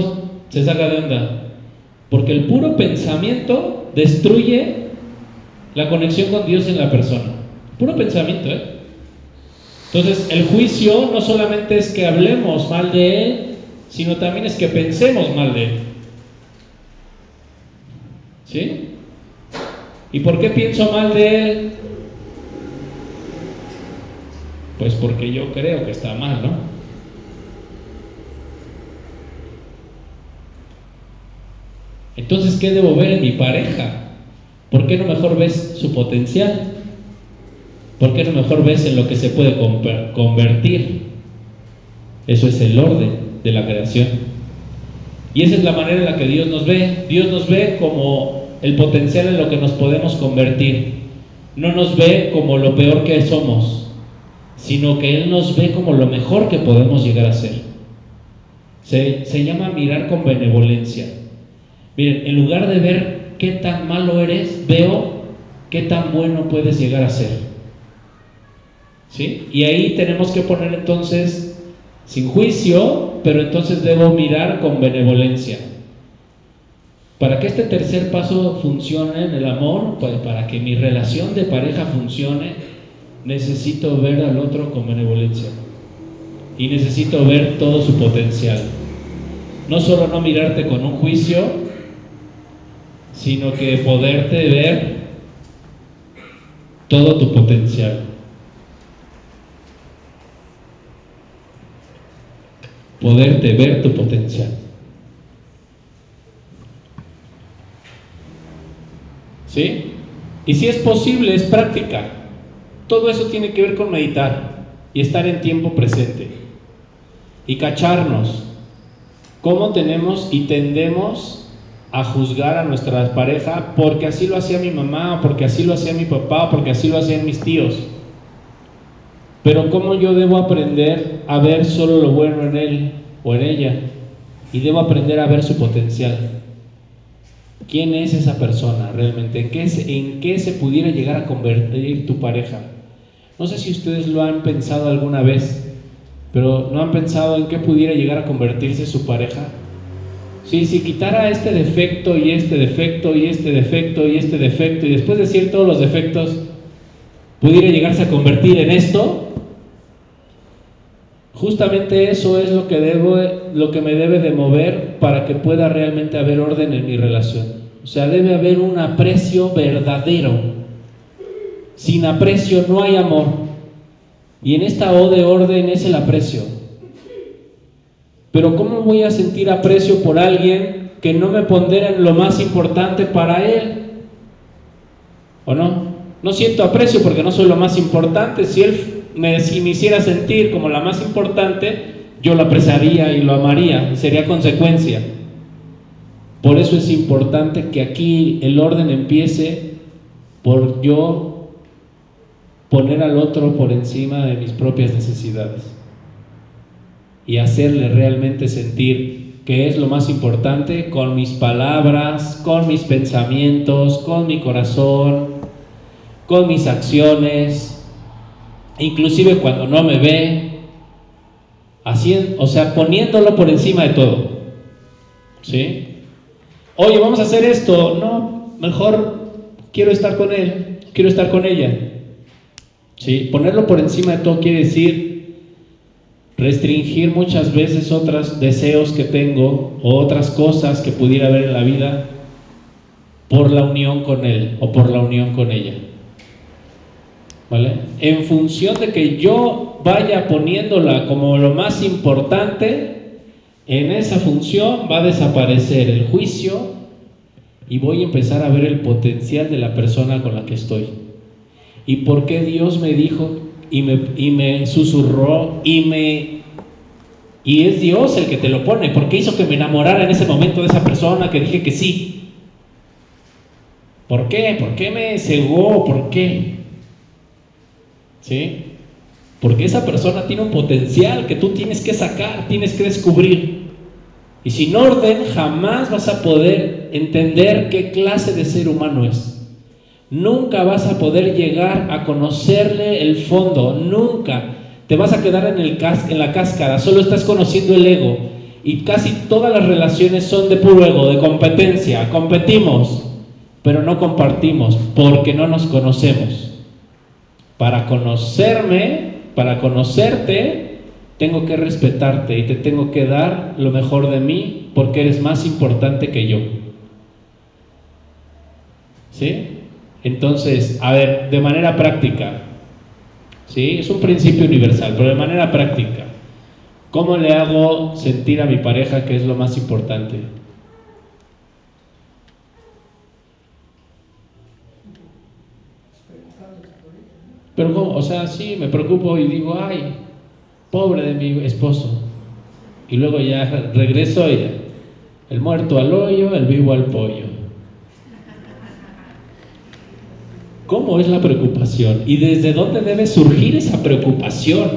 se saca de onda. Porque el puro pensamiento destruye la conexión con Dios en la persona. Puro pensamiento, ¿eh? Entonces, el juicio no solamente es que hablemos mal de Él, sino también es que pensemos mal de Él. ¿Sí? ¿Y por qué pienso mal de Él? Pues porque yo creo que está mal, ¿no? Entonces, ¿qué debo ver en mi pareja? ¿Por qué no mejor ves su potencial? ¿Por qué no mejor ves en lo que se puede convertir? Eso es el orden de la creación. Y esa es la manera en la que Dios nos ve. Dios nos ve como el potencial en lo que nos podemos convertir. No nos ve como lo peor que somos, sino que Él nos ve como lo mejor que podemos llegar a ser. Se, se llama mirar con benevolencia. Miren, en lugar de ver qué tan malo eres, veo qué tan bueno puedes llegar a ser. ¿Sí? Y ahí tenemos que poner entonces sin juicio, pero entonces debo mirar con benevolencia. Para que este tercer paso funcione en el amor, pues, para que mi relación de pareja funcione, necesito ver al otro con benevolencia. Y necesito ver todo su potencial. No solo no mirarte con un juicio, sino que poderte ver todo tu potencial. Poderte ver tu potencial. ¿Sí? Y si es posible, es práctica. Todo eso tiene que ver con meditar y estar en tiempo presente. Y cacharnos cómo tenemos y tendemos a juzgar a nuestra pareja porque así lo hacía mi mamá, porque así lo hacía mi papá, porque así lo hacían mis tíos. Pero cómo yo debo aprender a ver solo lo bueno en él o en ella y debo aprender a ver su potencial. ¿Quién es esa persona realmente? ¿En qué, se, ¿En qué se pudiera llegar a convertir tu pareja? No sé si ustedes lo han pensado alguna vez, Pero ¿no han pensado en qué pudiera llegar a convertirse su pareja? Si, si quitara este defecto y este defecto y este defecto y este defecto y después de decir todos los defectos, pudiera llegarse a convertir en esto, justamente eso es lo que, debo, lo que me debe de mover para que pueda realmente haber orden en mi relación. O sea, debe haber un aprecio verdadero. Sin aprecio no hay amor. Y en esta O de orden es el aprecio. Pero ¿cómo voy a sentir aprecio por alguien que no me pondera en lo más importante para él? ¿O no? No siento aprecio porque no soy lo más importante. Si él me, si me hiciera sentir como la más importante, yo lo apreciaría y lo amaría. Sería consecuencia. Por eso es importante que aquí el orden empiece por yo poner al otro por encima de mis propias necesidades y hacerle realmente sentir que es lo más importante con mis palabras, con mis pensamientos, con mi corazón, con mis acciones, inclusive cuando no me ve, haciendo, o sea, poniéndolo por encima de todo. ¿Sí? Oye, vamos a hacer esto. No, mejor quiero estar con él, quiero estar con ella. ¿Sí? Ponerlo por encima de todo quiere decir restringir muchas veces otros deseos que tengo o otras cosas que pudiera haber en la vida por la unión con él o por la unión con ella. En función de que yo vaya poniéndola como lo más importante, en esa función va a desaparecer el juicio y voy a empezar a ver el potencial de la persona con la que estoy. ¿Y por qué Dios me dijo y me, y me susurró y me... Y es Dios el que te lo pone, porque hizo que me enamorara en ese momento de esa persona que dije que sí. ¿Por qué? ¿Por qué me cegó? ¿Por qué? ¿Sí? Porque esa persona tiene un potencial que tú tienes que sacar, tienes que descubrir. Y sin orden jamás vas a poder entender qué clase de ser humano es. Nunca vas a poder llegar a conocerle el fondo, nunca. Te vas a quedar en, el en la cáscara, solo estás conociendo el ego. Y casi todas las relaciones son de puro ego, de competencia. Competimos, pero no compartimos porque no nos conocemos. Para conocerme, para conocerte, tengo que respetarte y te tengo que dar lo mejor de mí porque eres más importante que yo. ¿Sí? Entonces, a ver, de manera práctica, ¿sí? Es un principio universal, pero de manera práctica, ¿cómo le hago sentir a mi pareja que es lo más importante? Pero ¿cómo? O sea, sí, me preocupo y digo, ay, pobre de mi esposo. Y luego ya regreso y el muerto al hoyo, el vivo al pollo. ¿Cómo es la preocupación? ¿Y desde dónde debe surgir esa preocupación?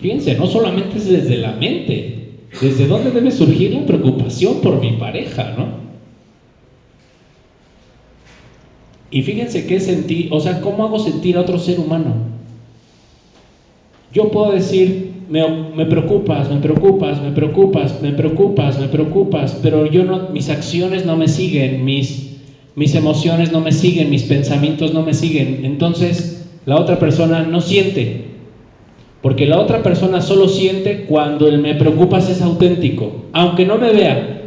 Fíjense, no solamente es desde la mente, ¿desde dónde debe surgir la preocupación por mi pareja, no? Y fíjense qué sentí, o sea, ¿cómo hago sentir a otro ser humano? Yo puedo decir, me, preocupas, me preocupas, me preocupas, me preocupas, me preocupas, pero yo mis acciones no me siguen, mis mis emociones no me siguen, mis pensamientos no me siguen. Entonces la otra persona no siente. Porque la otra persona solo siente cuando el me preocupas es auténtico. Aunque no me vea.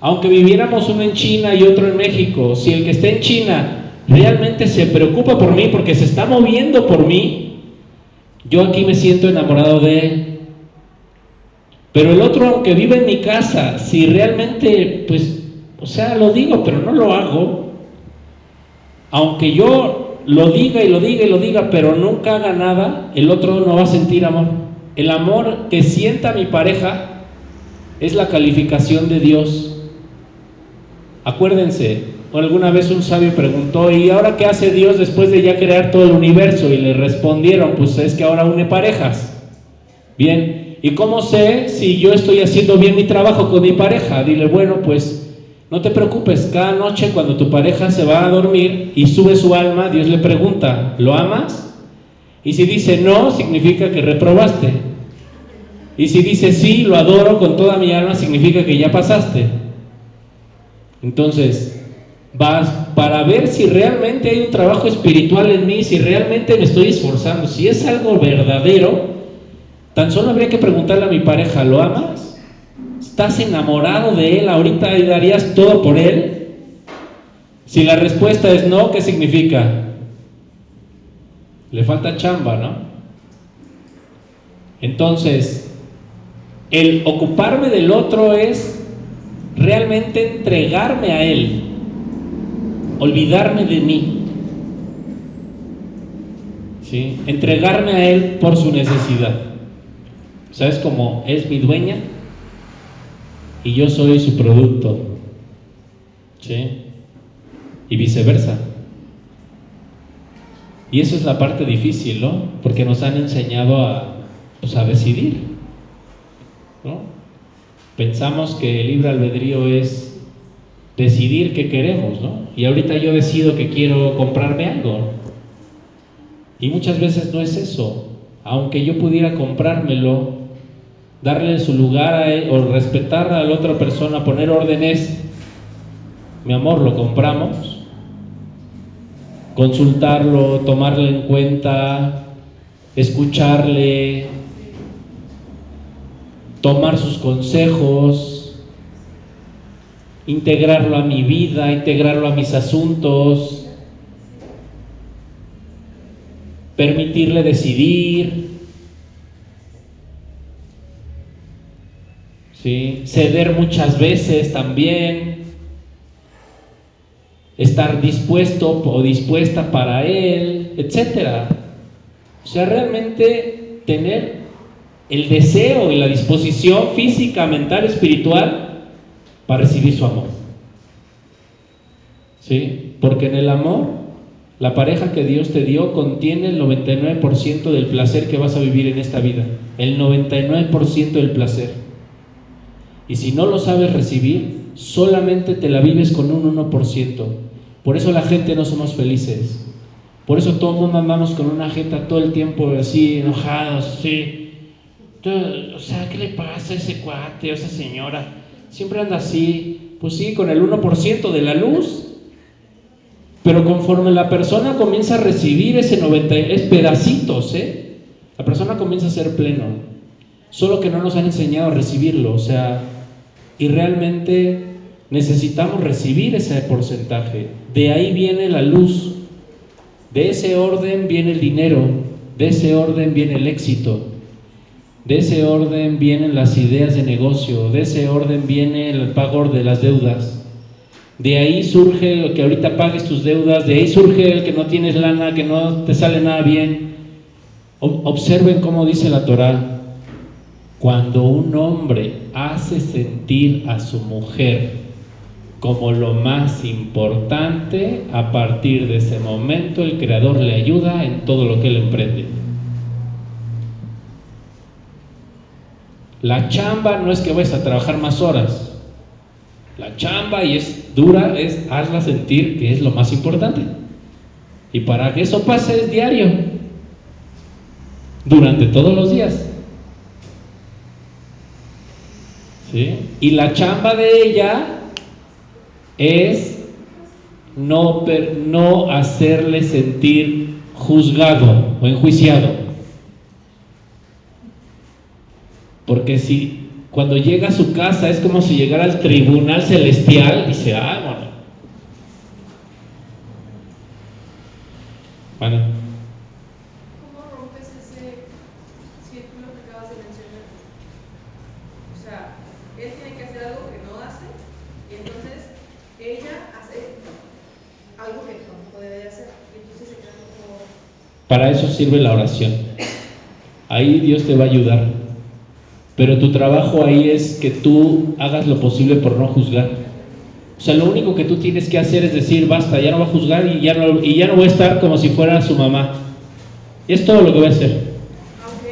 Aunque viviéramos uno en China y otro en México. Si el que está en China realmente se preocupa por mí porque se está moviendo por mí, yo aquí me siento enamorado de él. Pero el otro, aunque vive en mi casa, si realmente, pues, o sea, lo digo, pero no lo hago, aunque yo lo diga y lo diga y lo diga, pero nunca haga nada, el otro no va a sentir amor. El amor que sienta mi pareja es la calificación de Dios. Acuérdense, alguna vez un sabio preguntó, ¿y ahora qué hace Dios después de ya crear todo el universo? Y le respondieron, pues es que ahora une parejas. Bien, ¿y cómo sé si yo estoy haciendo bien mi trabajo con mi pareja? Dile, bueno, pues no te preocupes, cada noche cuando tu pareja se va a dormir y sube su alma, Dios le pregunta, ¿lo amas? Y si dice no, significa que reprobaste. Y si dice sí, lo adoro con toda mi alma, significa que ya pasaste. Entonces, para ver si realmente hay un trabajo espiritual en mí, si realmente me estoy esforzando, si es algo verdadero, tan solo habría que preguntarle a mi pareja, ¿lo amas? ¿Estás enamorado de él ahorita darías todo por él? Si la respuesta es no, ¿qué significa? Le falta chamba, ¿no? Entonces, el ocuparme del otro es realmente entregarme a él, olvidarme de mí. ¿Sí? Entregarme a él por su necesidad. ¿Sabes cómo es mi dueña? Y yo soy su producto. ¿Sí? Y viceversa. Y eso es la parte difícil, ¿no? Porque nos han enseñado a, pues, a decidir. ¿no? Pensamos que el libre albedrío es decidir qué queremos, ¿no? Y ahorita yo decido que quiero comprarme algo. Y muchas veces no es eso. Aunque yo pudiera comprármelo, darle su lugar a él, o respetar a la otra persona, poner órdenes, mi amor, lo compramos consultarlo, tomarle en cuenta, escucharle, tomar sus consejos, integrarlo a mi vida, integrarlo a mis asuntos, permitirle decidir, ¿sí? ceder muchas veces también estar dispuesto o dispuesta para Él, etc. O sea, realmente tener el deseo y la disposición física, mental, espiritual para recibir su amor. ¿Sí? Porque en el amor, la pareja que Dios te dio contiene el 99% del placer que vas a vivir en esta vida. El 99% del placer. Y si no lo sabes recibir, solamente te la vives con un 1%. Por eso la gente no somos felices. Por eso todo el mundo andamos con una jeta todo el tiempo así, enojados, sí. o sea, ¿qué le pasa a ese cuate o esa señora? Siempre anda así, pues sí, con el 1% de la luz. Pero conforme la persona comienza a recibir ese 90, es pedacitos, ¿eh? La persona comienza a ser pleno. Solo que no nos han enseñado a recibirlo, o sea, y realmente necesitamos recibir ese porcentaje. De ahí viene la luz, de ese orden viene el dinero, de ese orden viene el éxito, de ese orden vienen las ideas de negocio, de ese orden viene el pago de las deudas. De ahí surge el que ahorita pagues tus deudas, de ahí surge el que no tienes lana, que no te sale nada bien. Observen cómo dice la Torah. Cuando un hombre hace sentir a su mujer como lo más importante, a partir de ese momento el Creador le ayuda en todo lo que él emprende. La chamba no es que vayas a trabajar más horas. La chamba, y es dura, es hazla sentir que es lo más importante. Y para que eso pase es diario, durante todos los días. ¿Sí? Y la chamba de ella es no, no hacerle sentir juzgado o enjuiciado. Porque si cuando llega a su casa es como si llegara al tribunal celestial, dice, ah, bueno. Bueno. ¿Cómo rompes ese círculo que acabas de mencionar? O sea, él tiene que hacer algo que no hace y entonces ella hace algo que tampoco debe hacer y entonces se como... Para eso sirve la oración. Ahí Dios te va a ayudar. Pero tu trabajo ahí es que tú hagas lo posible por no juzgar. O sea, lo único que tú tienes que hacer es decir, basta, ya no va a juzgar y ya no, y ya no voy a estar como si fuera su mamá. Y es todo lo que voy a hacer.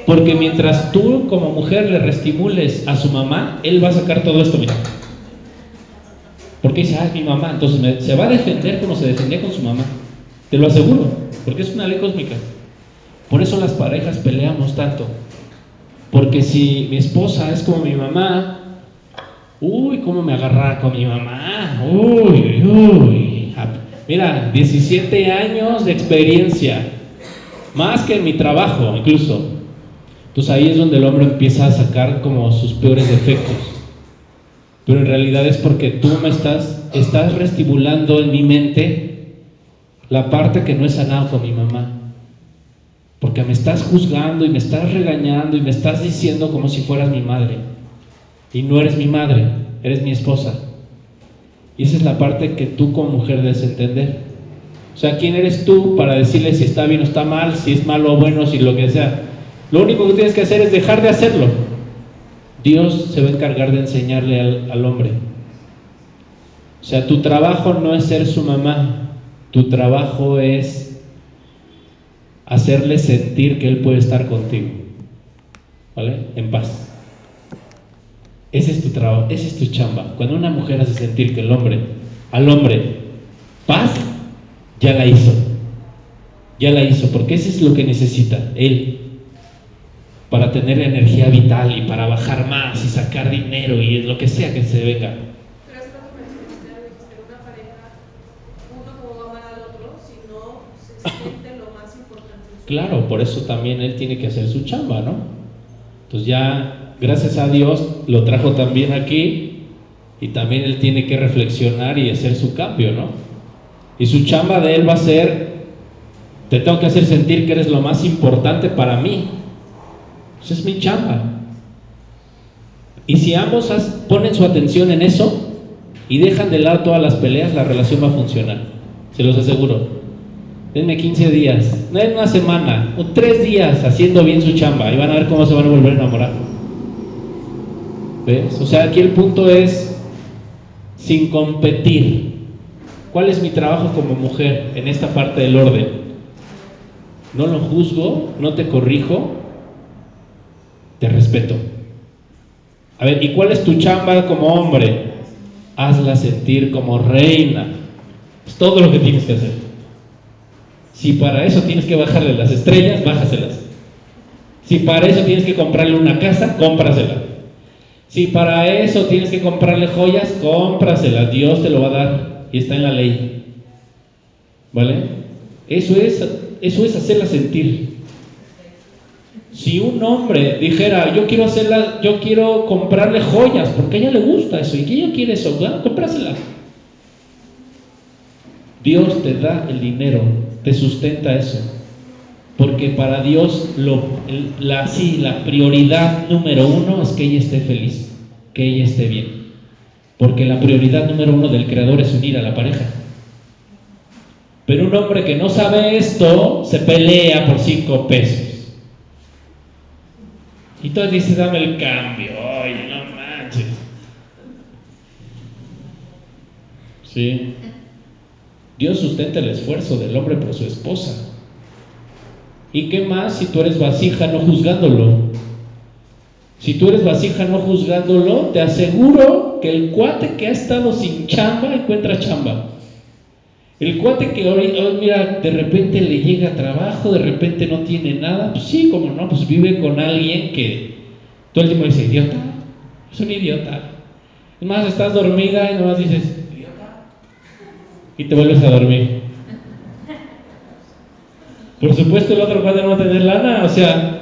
Porque mientras tú como mujer le reestimules a su mamá, él va a sacar todo esto, mira. Porque dice, ah, es mi mamá. Entonces se va a defender como se defendía con su mamá. Te lo aseguro, porque es una ley cósmica. Por eso las parejas peleamos tanto. Porque si mi esposa es como mi mamá, uy, cómo me agarra con mi mamá, uy, uy. Mira, 17 años de experiencia, más que en mi trabajo incluso. Entonces ahí es donde el hombre empieza a sacar como sus peores defectos. Pero en realidad es porque tú me estás, estás en mi mente la parte que no he sanado con mi mamá. Porque me estás juzgando y me estás regañando y me estás diciendo como si fueras mi madre. Y no eres mi madre, eres mi esposa. Y esa es la parte que tú como mujer debes entender. O sea, ¿quién eres tú para decirle si está bien o está mal, si es malo o bueno, si lo que sea? Lo único que tienes que hacer es dejar de hacerlo. Dios se va a encargar de enseñarle al, hombre. O sea, tu trabajo no es ser su mamá, tu trabajo es hacerle sentir que Él puede estar contigo, ¿vale? En paz. Ese es tu trabajo, ese es tu chamba. Cuando una mujer hace sentir que el hombre, al hombre, paz, ya la hizo. Ya la hizo, porque eso es lo que necesita Él para tener energía vital y para bajar más y sacar dinero y lo que sea que se venga. Claro, por eso también él tiene que hacer su chamba, ¿no? Entonces ya, gracias a Dios, lo trajo también aquí y también él tiene que reflexionar y hacer su cambio, ¿no? Y su chamba de él va a ser, te tengo que hacer sentir que eres lo más importante para mí. Esa es mi chamba. Y si ambos ponen su atención en eso y dejan de lado todas las peleas, la relación va a funcionar. Se los aseguro denme 15 días, no es una semana, o tres días haciendo bien su chamba y van a ver cómo se van a volver a enamorar. ¿Ves? O sea, aquí el punto es sin competir. ¿Cuál es mi trabajo como mujer en esta parte del orden? No lo juzgo, no te corrijo, te respeto. A ver, ¿y cuál es tu chamba como hombre? Hazla sentir como reina. Es todo lo que tienes que hacer. Si para eso tienes que bajarle las estrellas, bájaselas. Si para eso tienes que comprarle una casa, cómprasela. Si para eso tienes que comprarle joyas, cómprasela. Dios te lo va a dar y está en la ley. ¿Vale? Eso es, eso es hacerla sentir. Si un hombre dijera, yo quiero hacerla, yo quiero comprarle joyas, porque a ella le gusta eso y que ella quiere eso, ¿verdad? cómprasela. Dios te da el dinero te sustenta eso. Porque para Dios la, prioridad número uno es que ella esté feliz, que ella esté bien. Porque la prioridad número uno del Creador es unir a la pareja. Pero un hombre que no sabe esto se pelea por cinco pesos. Y todo dice, dame el cambio. Oye, no manches. Sí. Dios sustenta el esfuerzo del hombre por su esposa. ¿Y qué más si tú eres vasija no juzgándolo? Si tú eres vasija no juzgándolo, te aseguro que el cuate que ha estado sin chamba encuentra chamba. El cuate que hoy, mira, de repente le llega trabajo, de repente no tiene nada, pues sí, como no, pues vive con alguien que todo el tiempo dice, idiota, es un idiota. Es más, estás dormida y nomás dices, y te vuelves a dormir. Por supuesto el otro puede no tener lana, o sea,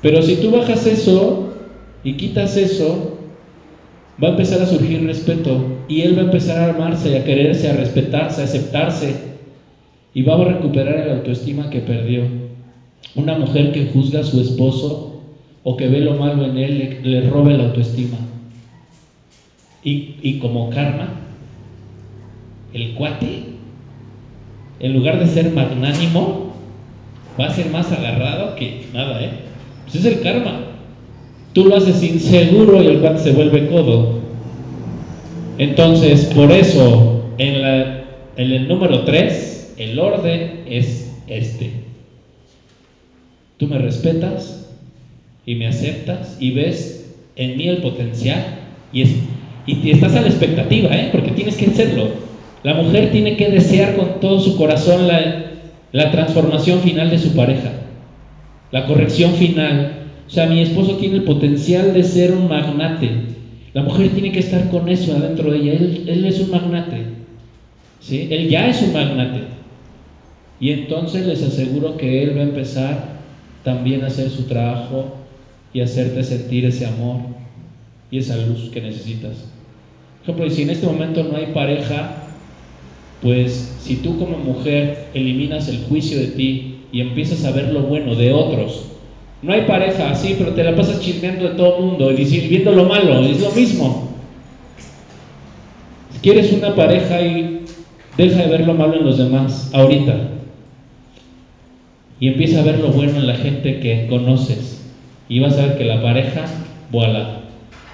pero si tú bajas eso y quitas eso, va a empezar a surgir respeto y él va a empezar a amarse, a quererse, a respetarse, a aceptarse y va a recuperar el autoestima que perdió. Una mujer que juzga a su esposo o que ve lo malo en él le, roba el autoestima. Y, y como karma, el cuate, en lugar de ser magnánimo, va a ser más agarrado que nada, ¿eh? Pues es el karma. Tú lo haces inseguro y el cuate se vuelve codo. Entonces, por eso, en, el número 3, el orden es este. Tú me respetas y me aceptas y ves en mí el potencial y, y estás a la expectativa, ¿eh? porque tienes que hacerlo. La mujer tiene que desear con todo su corazón la transformación final de su pareja, la corrección final. O sea, mi esposo tiene el potencial de ser un magnate. La mujer tiene que estar con eso adentro de ella. Él, es un magnate. ¿sí? Él ya es un magnate. Y entonces les aseguro que Él va a empezar también a hacer su trabajo y hacerte sentir ese amor y esa luz que necesitas. Por ejemplo, y si en este momento no hay pareja, pues si tú como mujer eliminas el juicio de ti y empiezas a ver lo bueno de otros, no hay pareja, sí, pero te la pasas chismeando de todo el mundo y viendo lo malo, es lo mismo. Quieres una pareja y deja de ver lo malo en los demás, ahorita. Y empieza a ver lo bueno en la gente que conoces. Y vas a ver que la pareja, voilà,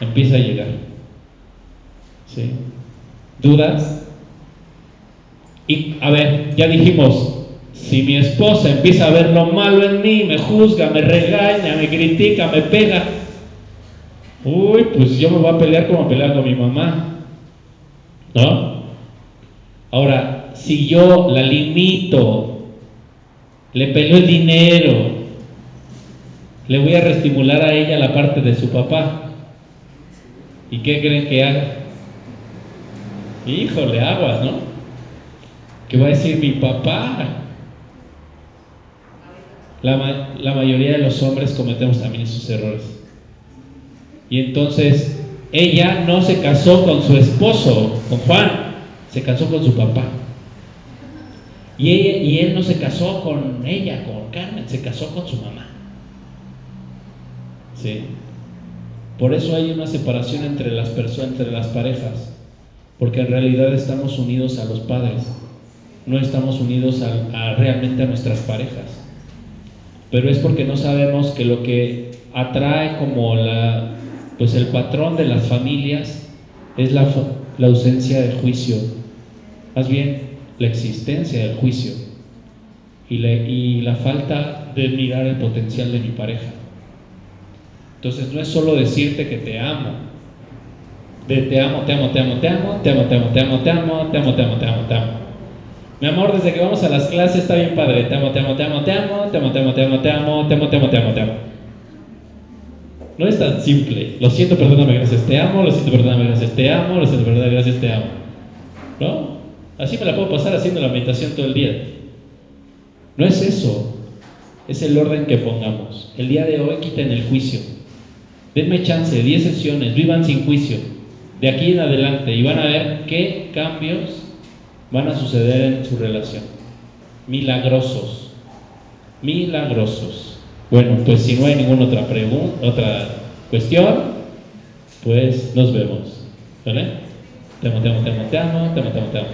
empieza a llegar. ¿Sí? ¿Dudas? Y a ver, ya dijimos, si mi esposa empieza a ver lo malo en mí, me juzga, me regaña, me critica, me pega, uy, pues yo me voy a pelear como pelear con mi mamá. ¿No? Ahora, si yo la limito, le peleo el dinero, le voy a reestimular a ella la parte de su papá. ¿Y qué creen que haga? Híjole, aguas, ¿no? ¿Qué va a decir mi papá? La, la mayoría de los hombres cometemos también esos errores. Y entonces ella no se casó con su esposo, con Juan, se casó con su papá. Y, y él no se casó con ella, con Carmen, se casó con su mamá. ¿Sí? Por eso hay una separación entre las personas, entre las parejas, porque en realidad estamos unidos a los padres, no estamos unidos a, realmente a nuestras parejas. Pero es porque no sabemos que lo que atrae como la, pues el patrón de las familias es la, la ausencia de juicio, más bien la existencia del juicio y la, y la falta de mirar el potencial de mi pareja. Entonces no es solo decirte que te amo, de te amo, te amo, te amo, te amo, te amo, te amo, te amo, te amo, te amo, te amo, te amo, te amo. Mi amor, desde que vamos a las clases está bien padre, te amo, te amo, te amo, te amo, te amo, te amo, te amo, te amo, te amo, te amo, te amo, te amo. No es tan simple. Lo siento, perdóname, gracias, te amo. Lo siento, perdóname, gracias, te amo. Lo siento, perdóname, gracias, te amo. ¿No? Así me la puedo pasar haciendo la meditación todo el día. No es eso. Es el orden que pongamos. El día de hoy quiten el juicio. Denme chance, 10 sesiones, vivan sin juicio. De aquí en adelante y van a ver qué cambios van a suceder en su relación. Milagrosos. Milagrosos. Bueno, pues si no hay ninguna otra pregunta, otra cuestión, pues nos vemos. ¿Vale? Te amo, te amo, te amo, te amo, te amo, te amo, te amo.